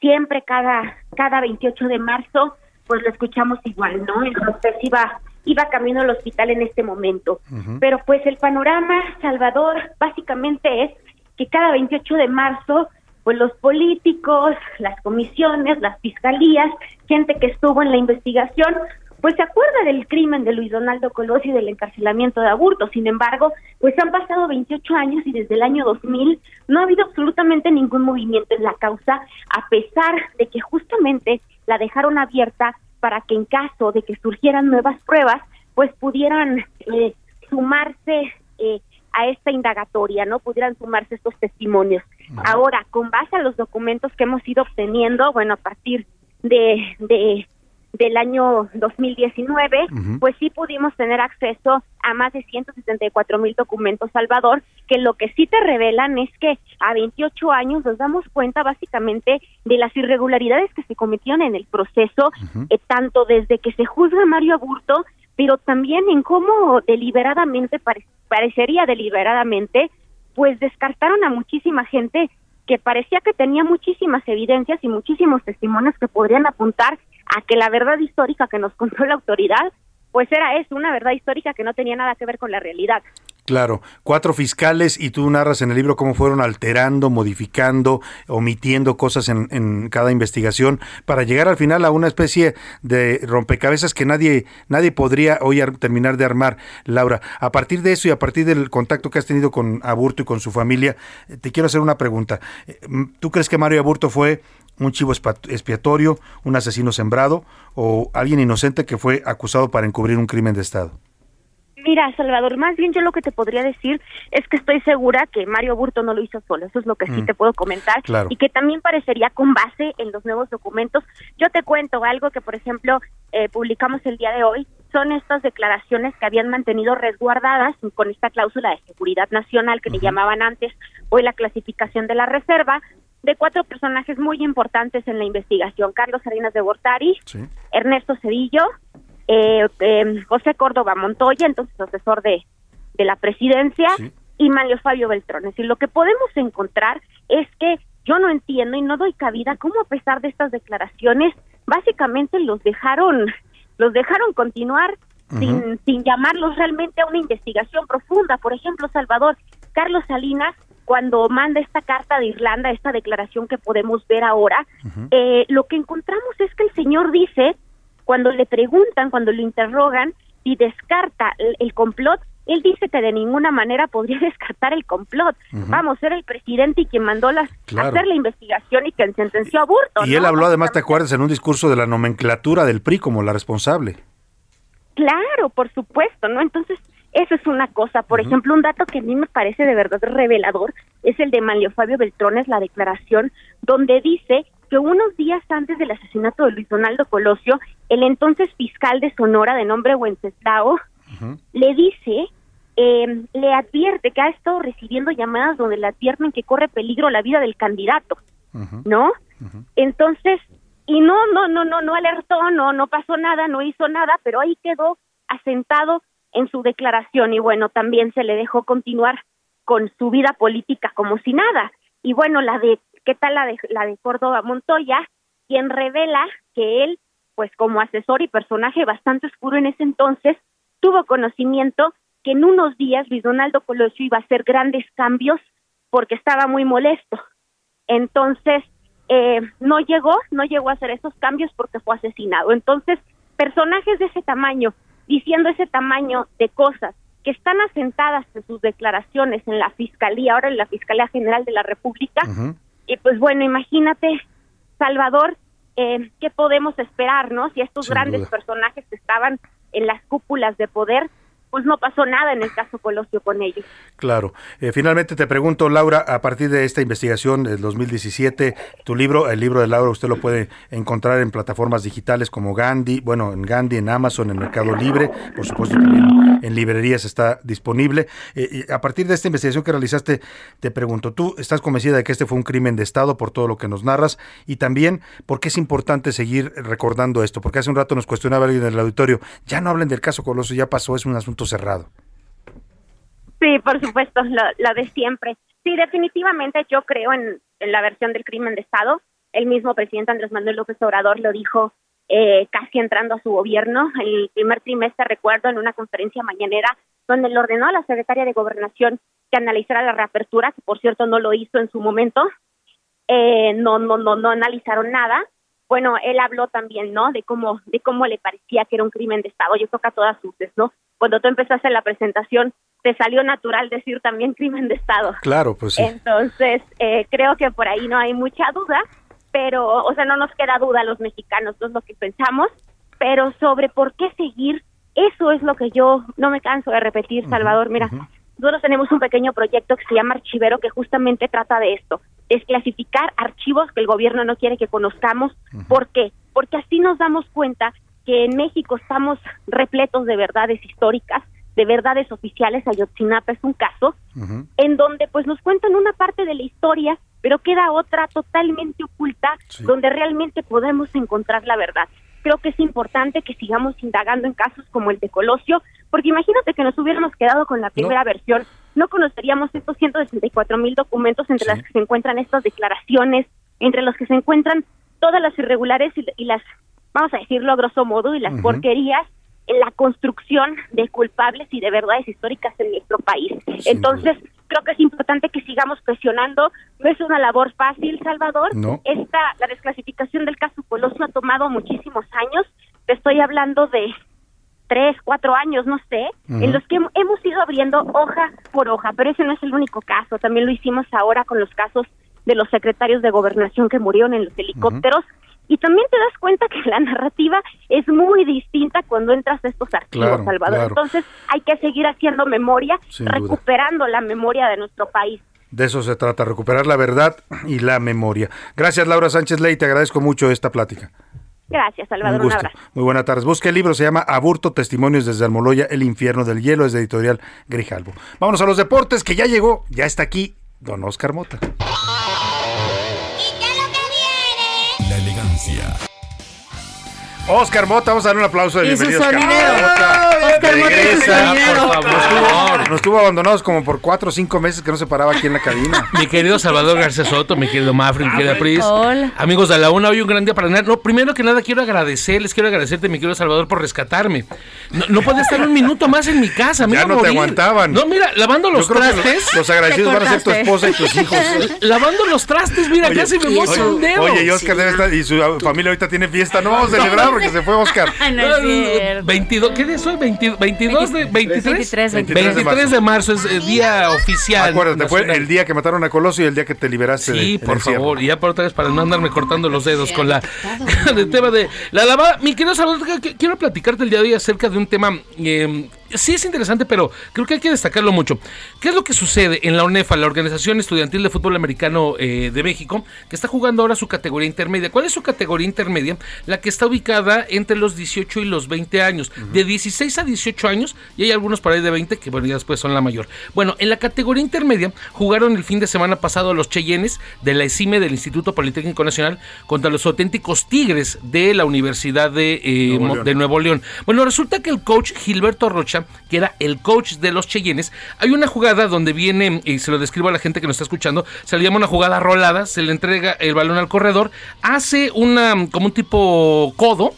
Siempre cada cada 28 de marzo pues lo escuchamos igual, ¿no? Entonces iba iba camino al hospital en este momento. Pero pues el panorama, Salvador, básicamente es que cada 28 de marzo pues los políticos, las comisiones, las fiscalías, gente que estuvo en la investigación, pues se acuerda del crimen de Luis Donaldo Colosio y del encarcelamiento de Aburto. Sin embargo, pues han pasado 28 años y desde el año 2000 no ha habido absolutamente ningún movimiento en la causa, a pesar de que justamente la dejaron abierta para que en caso de que surgieran nuevas pruebas, pues pudieran eh, sumarse eh, a esta indagatoria, ¿no? Pudieran sumarse estos testimonios. Ahora, con base a los documentos que hemos ido obteniendo, bueno, a partir de, de del año 2019, pues sí pudimos tener acceso a más de 174 mil documentos, Salvador, que lo que sí te revelan es que a 28 años nos damos cuenta básicamente de las irregularidades que se cometieron en el proceso, eh, tanto desde que se juzga a Mario Aburto, pero también en cómo deliberadamente, parecería deliberadamente, pues descartaron a muchísima gente que parecía que tenía muchísimas evidencias y muchísimos testimonios que podrían apuntar a que la verdad histórica que nos contó la autoridad pues era eso, una verdad histórica que no tenía nada que ver con la realidad. Claro, cuatro fiscales y tú narras en el libro cómo fueron alterando, modificando, omitiendo cosas en, en, cada investigación para llegar al final a una especie de rompecabezas que nadie, nadie podría hoy terminar de armar. Laura, a partir de eso y a partir del contacto que has tenido con Aburto y con su familia, eh, te quiero hacer una pregunta. Eh, ¿Tú crees que Mario Aburto fue un chivo expiatorio, un asesino sembrado o alguien inocente que fue acusado para encubrir un crimen de Estado? Mira, Salvador, más bien yo lo que te podría decir es que estoy segura que Mario Burto no lo hizo solo, eso es lo que sí mm. te puedo comentar, y que también parecería con base en los nuevos documentos. Yo te cuento algo que, por ejemplo, eh, publicamos el día de hoy, son estas declaraciones que habían mantenido resguardadas con esta cláusula de seguridad nacional que le llamaban antes, hoy la clasificación de la reserva, de cuatro personajes muy importantes en la investigación, Carlos Salinas de Bortari, Ernesto Cedillo, eh, eh, José Córdoba Montoya, entonces asesor de, de la presidencia, y Mario Fabio Beltrones. Y lo que podemos encontrar es que yo no entiendo y no doy cabida cómo a pesar de estas declaraciones, básicamente los dejaron, los dejaron continuar sin, sin llamarlos realmente a una investigación profunda. Por ejemplo, Salvador, Carlos Salinas cuando manda esta carta de Irlanda, esta declaración que podemos ver ahora, eh, lo que encontramos es que el señor dice cuando le preguntan, cuando lo interrogan, si descarta el, complot, él dice que de ninguna manera podría descartar el complot. Vamos, era el presidente y quien mandó las, hacer la investigación y quien sentenció a Burto. Y él habló además, ¿te acuerdas? En un discurso de la nomenclatura del PRI como la responsable. Claro, por supuesto, ¿no? Entonces, eso es una cosa. Por ejemplo, un dato que a mí me parece de verdad revelador es el de Manlio Fabio Beltrones, la declaración, donde dice que unos días antes del asesinato de Luis Donaldo Colosio, el entonces fiscal de Sonora de nombre Wenceslao le dice, eh, le advierte que ha estado recibiendo llamadas donde le advierten que corre peligro la vida del candidato, ¿no? Entonces, y no, no, no, no, no alertó, no, no pasó nada, no hizo nada, pero ahí quedó asentado en su declaración y bueno, también se le dejó continuar con su vida política como si nada. Y bueno, la de ¿Qué tal la de, la de Córdoba Montoya? Quien revela que él, pues como asesor y personaje bastante oscuro en ese entonces, tuvo conocimiento que en unos días Luis Donaldo Colosio iba a hacer grandes cambios porque estaba muy molesto. Entonces, eh, no llegó, no llegó a hacer esos cambios porque fue asesinado. Entonces, personajes de ese tamaño, diciendo ese tamaño de cosas que están asentadas en sus declaraciones en la Fiscalía, ahora en la Fiscalía General de la República, y pues bueno, imagínate, Salvador, eh, ¿qué podemos esperar, no? Si estos grandes personajes que estaban en las cúpulas de poder pues no pasó nada en el caso Colosio con ellos. Claro. Eh, finalmente te pregunto, Laura, a partir de esta investigación del 2017, tu libro, el libro de Laura, usted lo puede encontrar en plataformas digitales como Gandhi, bueno, en Gandhi, en Amazon, en Mercado Libre, por supuesto también en librerías está disponible. Eh, a partir de esta investigación que realizaste, te pregunto, ¿tú estás convencida de que este fue un crimen de Estado por todo lo que nos narras? Y también, ¿por qué es importante seguir recordando esto? Porque hace un rato nos cuestionaba alguien en el auditorio, ya no hablen del caso Colosio, ya pasó, es un asunto cerrado. Sí, por supuesto, lo, de siempre. Sí, definitivamente yo creo en, la versión del crimen de Estado. El mismo presidente Andrés Manuel López Obrador lo dijo eh, casi entrando a su gobierno. El primer trimestre, recuerdo, en una conferencia mañanera, donde le ordenó a la secretaria de Gobernación que analizara la reapertura, que por cierto no lo hizo en su momento. Eh, no, no, no, no analizaron nada. Bueno, él habló también, ¿no? De cómo, de cómo le parecía que era un crimen de Estado. Yo toca todas luces, ¿no? Cuando tú empezaste la presentación, te salió natural decir también crimen de Estado. Claro, pues sí. Entonces, eh, creo que por ahí no hay mucha duda, pero, o sea, no nos queda duda a los mexicanos, no es lo que pensamos, pero sobre por qué seguir, eso es lo que yo no me canso de repetir, Salvador. Mira, nosotros tenemos un pequeño proyecto que se llama Archivero que justamente trata de esto, desclasificar archivos que el gobierno no quiere que conozcamos. ¿Por qué? Porque así nos damos cuenta que en México estamos repletos de verdades históricas, de verdades oficiales, Ayotzinapa es un caso, en donde pues nos cuentan una parte de la historia, pero queda otra totalmente oculta, donde realmente podemos encontrar la verdad. Creo que es importante que sigamos indagando en casos como el de Colosio, porque imagínate que nos hubiéramos quedado con la primera versión, no conoceríamos estos 164 mil documentos entre las que se encuentran estas declaraciones, entre los que se encuentran todas las irregulares y las vamos a decirlo a grosso modo, y las porquerías en la construcción de culpables y de verdades históricas en nuestro país. Entonces, creo que es importante que sigamos presionando. No es una labor fácil, Salvador. No. Esta, la desclasificación del caso Colosio ha tomado muchísimos años. Te estoy hablando de tres, cuatro años, no sé, en los que hem- hemos ido abriendo hoja por hoja, pero ese no es el único caso. También lo hicimos ahora con los casos de los secretarios de gobernación que murieron en los helicópteros. Y también te das cuenta que la narrativa es muy distinta cuando entras a estos archivos, Claro, Salvador. claro. Entonces hay que seguir haciendo memoria, Sin duda. recuperando la memoria de nuestro país. De eso se trata, recuperar la verdad y la memoria. Gracias, Laura Sánchez Ley, te agradezco mucho esta plática. Gracias, Salvador. Un Un, gusto. abrazo. Muy buena tarde. Busca el libro, se llama Aburto, Testimonios desde Almoloya, El infierno del hielo, es de editorial Grijalvo. Vámonos a los deportes, que ya llegó, ya está aquí, don Oscar Mota. Oscar Mota, vamos a darle un aplauso de Y su bienvenido. Oscar sonidero. Nos tuvo abandonados como por cuatro o cinco meses que no se paraba aquí en la cabina. Mi querido Salvador García Soto, mi querido Mafri, mi querida Pris. Hola. Amigos de la una, hoy un gran día para ganar. No, primero que nada quiero agradecerles, quiero agradecerte, mi querido Salvador, por rescatarme. No, no podía estar un minuto más en mi casa, me Ya no te aguantaban. No, mira, lavando los trastes. los, los agradecidos van a ser tu esposa y tus hijos. Lavando los trastes, mira, Oye, casi me y mozo un dedo. Oye, y Oscar debe estar, y su familia ahorita tiene fiesta. No vamos a celebrar porque se fue Oscar. No es 22, ¿qué día soy? ¿20? 20, 22 de 23, 23, 23, 23 de marzo es eh, día oficial. Acuérdate, fue el día que mataron a Coloso y el día que te liberaste. Sí, por favor, y ya por otra vez para no andarme cortando los dedos con la el tema de la lavada. Mi querido Salvador, quiero platicarte el día de hoy acerca de un tema eh, sí es interesante, pero creo que hay que destacarlo mucho. ¿Qué es lo que sucede en la UNEFA, la Organización Estudiantil de Fútbol Americano eh, de México, que está jugando ahora su categoría intermedia? ¿Cuál es su categoría intermedia? La que está ubicada entre los 18 y los 20 años. De 16 a 18 años, y hay algunos por ahí de 20 que bueno, ya después son la mayor. Bueno, en la categoría intermedia jugaron el fin de semana pasado los Cheyennes de la ESIME del Instituto Politécnico Nacional contra los auténticos Tigres de la Universidad de, eh, Nuevo de Nuevo León. Bueno, resulta que el coach Gilberto Rocha, que era el coach de los Cheyennes, hay una jugada donde viene, y se lo describo a la gente que nos está escuchando, se le llama una jugada rolada, se le entrega el balón al corredor, hace una como un tipo codo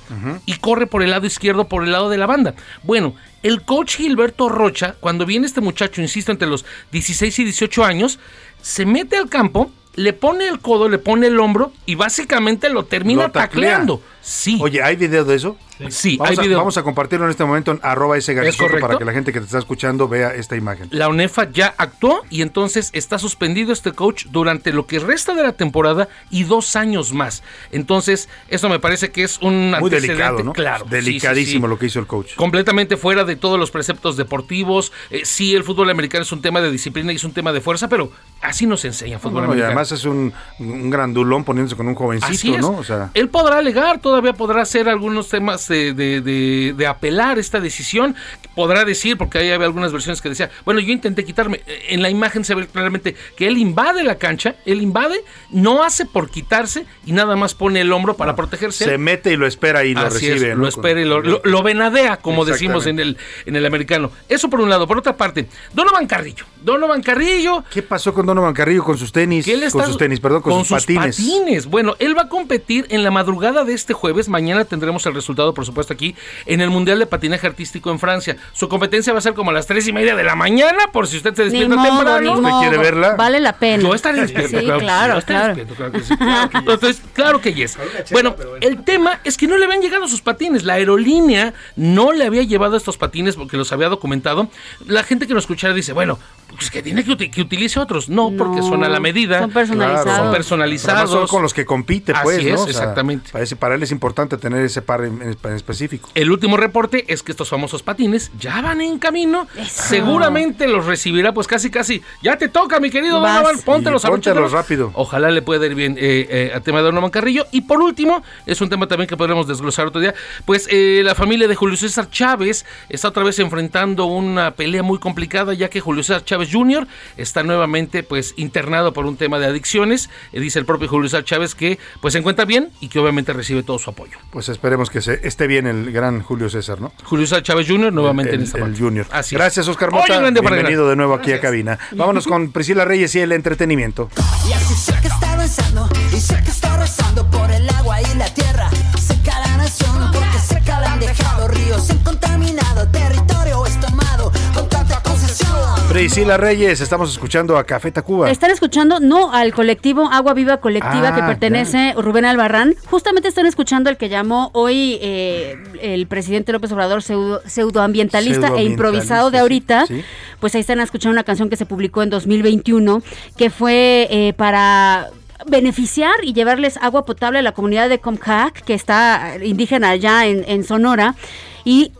y corre por el lado izquierdo, por el lado de la banda. Bueno, el coach Gilberto Rocha, cuando viene este muchacho, insisto, entre los 16 y 18 años, se mete al campo, le pone el codo, le pone el hombro y básicamente lo termina Lo taclea. tacleando. Sí. Oye, ¿hay video de eso? Sí, vamos, hay a, video. vamos a compartirlo en este momento en arroba ese para que la gente que te está escuchando vea esta imagen. La UNEFA ya actuó y entonces está suspendido este coach durante lo que resta de la temporada y dos años más. Entonces, eso me parece que es un Muy antecedente delicado, ¿no? claro. sí, sí, Delicadísimo sí. lo que hizo el coach. Completamente fuera de todos los preceptos deportivos. Eh, sí, el fútbol americano es un tema de disciplina y es un tema de fuerza, pero así nos enseña fútbol No, y americano. además es un, un grandulón poniéndose con un jovencito, Así es. ¿no? O sea, Él podrá alegar, todavía podrá hacer algunos temas de, de- de- de apelar esta decisión. Podrá decir, porque ahí había algunas versiones que decía, bueno, yo intenté quitarme. En la imagen se ve claramente que él invade la cancha, él invade, no hace por quitarse y nada más pone el hombro para protegerse. se mete y lo espera y lo Así es, recibe. lo ¿no? espera y lo, Con- lo- lo venadea, como decimos en el, en el americano. Eso por un lado. Por otra parte, Donovan Carrillo. Donovan Carrillo. ¿Qué pasó con Donovan Carrillo con sus tenis? él está- con sus tenis, perdón, con, sus, patines. patines. Bueno, él va a competir en la madrugada de este jueves. Mañana tendremos el resultado, por supuesto, aquí en el Mundial de Patinaje Artístico en Francia. Su competencia va a ser como a las tres y media de la mañana, por si usted se Ni despierta modo, temprano. ni modo. Vale la pena. Yo estaré despierto, Sí, claro. que sí, claro, claro. claro que sí. Entonces, claro que yes. Bueno, el tema es que no le habían llegado sus patines. La aerolínea no le había llevado estos patines porque los había documentado. La gente que nos escuchara dice, bueno, pues que tiene que, uti- que utilice otros. No, porque son a la medida. son personalizados. Son personalizados. son con los que compite, pues, Así ¿no? es, O sea, exactamente. Parece, para él es importante tener ese par en, específico. El último reporte es que estos famosos patines ya van en camino. Seguramente los recibirá, pues casi, casi. Ya te toca, mi querido Vas. Donovan. Póntelos, póntelos rápido. Ojalá le pueda ir bien eh, eh, al tema de Donovan Carrillo. Y por último, es un tema también que podremos desglosar otro día. Pues eh, la familia de Julio César Chávez está otra vez enfrentando una pelea muy complicada, ya que Julio César Chávez Jr. está nuevamente pues internado por un tema de adicciones. Eh, dice el propio Julio César Chávez que pues se encuentra bien y que obviamente recibe todo su apoyo. Pues esperemos que se, esté bien el gran Julio César, ¿no? Julio César Chávez Jr. nuevamente el, en esta el parte. Junior. Así es. Gracias, Oscar Oye, Mota. para Bienvenido de nuevo aquí a cabina. Vámonos con Priscila Reyes y el entretenimiento. Y así sé que está danzando y sé que está rezando por el agua y la tierra. Sé cada nación porque seca la han dejado, ríos han contaminado, territorio Priscila Reyes, estamos escuchando a Café Tacuba. Están escuchando, no, al colectivo Agua Viva Colectiva Ah, que pertenece Rubén Albarrán. Justamente están escuchando el que llamó hoy eh, el presidente López Obrador pseudo, pseudoambientalista e improvisado de ahorita. sí. Pues ahí están escuchando una canción que se publicó en 2021 que fue eh, para beneficiar y llevarles agua potable a la comunidad de Comcac, que está indígena allá en, en Sonora. Y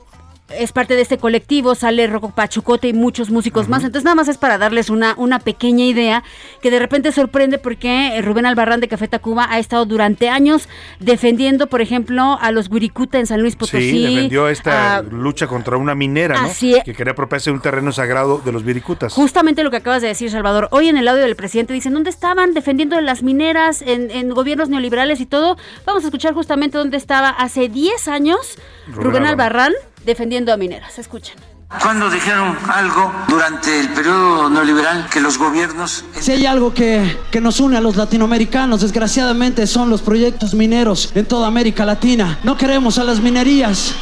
es parte de este colectivo, sale Rocco Pachucote y muchos músicos más. Entonces nada más es para darles una, una pequeña idea que de repente sorprende porque Rubén Albarrán de Café Tacuba ha estado durante años defendiendo, por ejemplo, a los Guiricuta en San Luis Potosí. Sí, defendió esta a- lucha contra una minera, ¿no? Así es. Que quería apropiarse un terreno sagrado de los viricutas. Justamente lo que acabas de decir, Salvador. Hoy en el audio del presidente dicen, ¿dónde estaban defendiendo las mineras en, en gobiernos neoliberales y todo? Vamos a escuchar justamente dónde estaba hace 10 años Rubén Rubén, Albarrán. Albarrán defendiendo a mineras. Escuchen. Cuando dijeron algo durante el periodo neoliberal que los gobiernos Si hay algo que, que nos une a los latinoamericanos, desgraciadamente son los proyectos mineros en toda América Latina. No queremos a las minerías.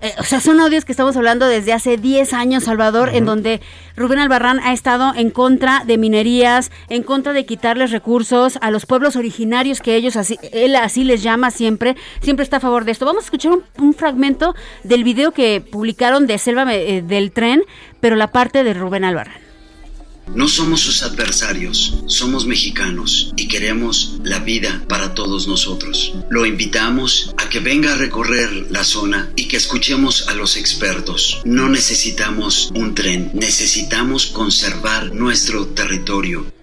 Eh, o sea, son audios que estamos hablando desde hace 10 años, Salvador, en donde Rubén Albarrán ha estado en contra de minerías, en contra de quitarles recursos a los pueblos originarios que ellos así, él así les llama siempre, siempre está a favor de esto. Vamos a escuchar un, un fragmento del video que publicaron de Selva eh, del Tren, pero la parte de Rubén Albarrán. No somos sus adversarios, somos mexicanos y queremos la vida para todos nosotros. Lo invitamos a que venga a recorrer la zona y que escuchemos a los expertos. No necesitamos un tren, necesitamos conservar nuestro territorio.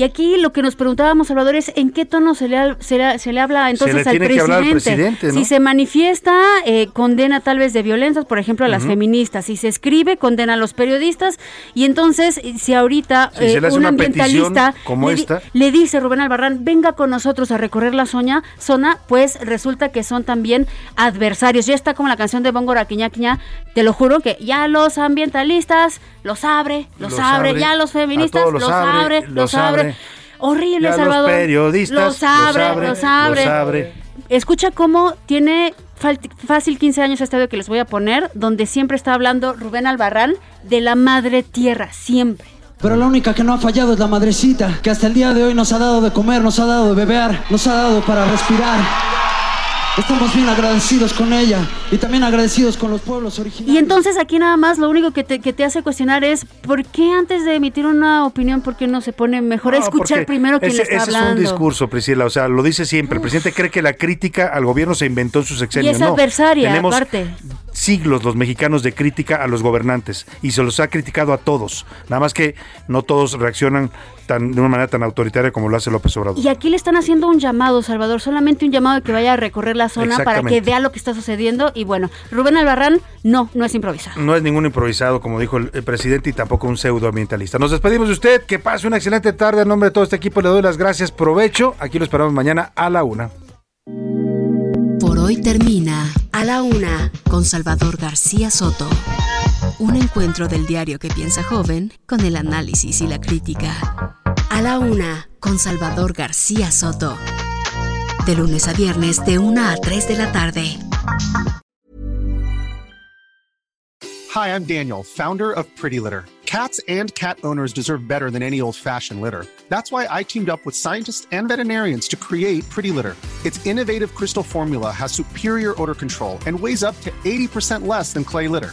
Y aquí lo que nos preguntábamos, Salvador, es en qué tono se le, se le, se le habla entonces le al tiene que presidente. hablar al presidente, ¿no? Si se manifiesta, eh, condena tal vez de violencias, por ejemplo, a las feministas. Si se escribe, condena a los periodistas. Y entonces, eh, si ahorita Si eh, un una ambientalista como le, esta. le dice Rubén Albarrán, venga con nosotros a recorrer la zona, zona, pues resulta que son también adversarios. Ya está como la canción de Bongo Raquiñaquiña, te lo juro que ya los ambientalistas los abre, los, Los abre, abre, ya los feministas los, los abre, los abre. Horrible, Ya los Salvador. periodistas los abre, los abre, los abre. los abre. Escucha cómo tiene fácil 15 años este audio que les voy a poner, donde siempre está hablando Rubén Albarrán de la madre tierra, siempre. Pero la única que no ha fallado es la madrecita, que hasta el día de hoy nos ha dado de comer, nos ha dado de beber, nos ha dado para respirar. Estamos bien agradecidos con ella y también agradecidos con los pueblos originarios. Y entonces aquí nada más lo único que te, que te hace cuestionar es ¿por qué antes de emitir una opinión, por qué no se pone mejor a No, escuchar primero quién ese, le está ese hablando? es un discurso, Priscila, o sea, lo dice siempre. El presidente cree que la crítica al gobierno se inventó en su sexenio. y es no. adversaria, Tenemos aparte. siglos los mexicanos de crítica a los gobernantes y se los ha criticado a todos. Nada más que no todos reaccionan tan, de una manera tan autoritaria como lo hace López Obrador. Y aquí le están haciendo un llamado, Salvador, solamente un llamado de que vaya a recorrer la zona para que vea lo que está sucediendo. Y bueno, Rubén Albarrán, no, no es improvisado. No es ningún improvisado, como dijo el, el presidente, y tampoco un pseudoambientalista. Nos despedimos de usted. Que pase una excelente tarde. En nombre de todo este equipo le doy las gracias. Provecho. Aquí lo esperamos mañana a la una. Por hoy termina A la Una con Salvador García Soto. Un encuentro del diario que piensa joven con el análisis y la crítica. A la Una con Salvador García Soto. De lunes a viernes de 1 a 3 de la tarde. Hi, I'm Daniel, founder of Pretty Litter. Cats and cat owners deserve better than any old fashioned litter. That's why I teamed up with scientists and veterinarians to create Pretty Litter. Its innovative crystal formula has superior odor control and weighs up to 80% less than clay litter.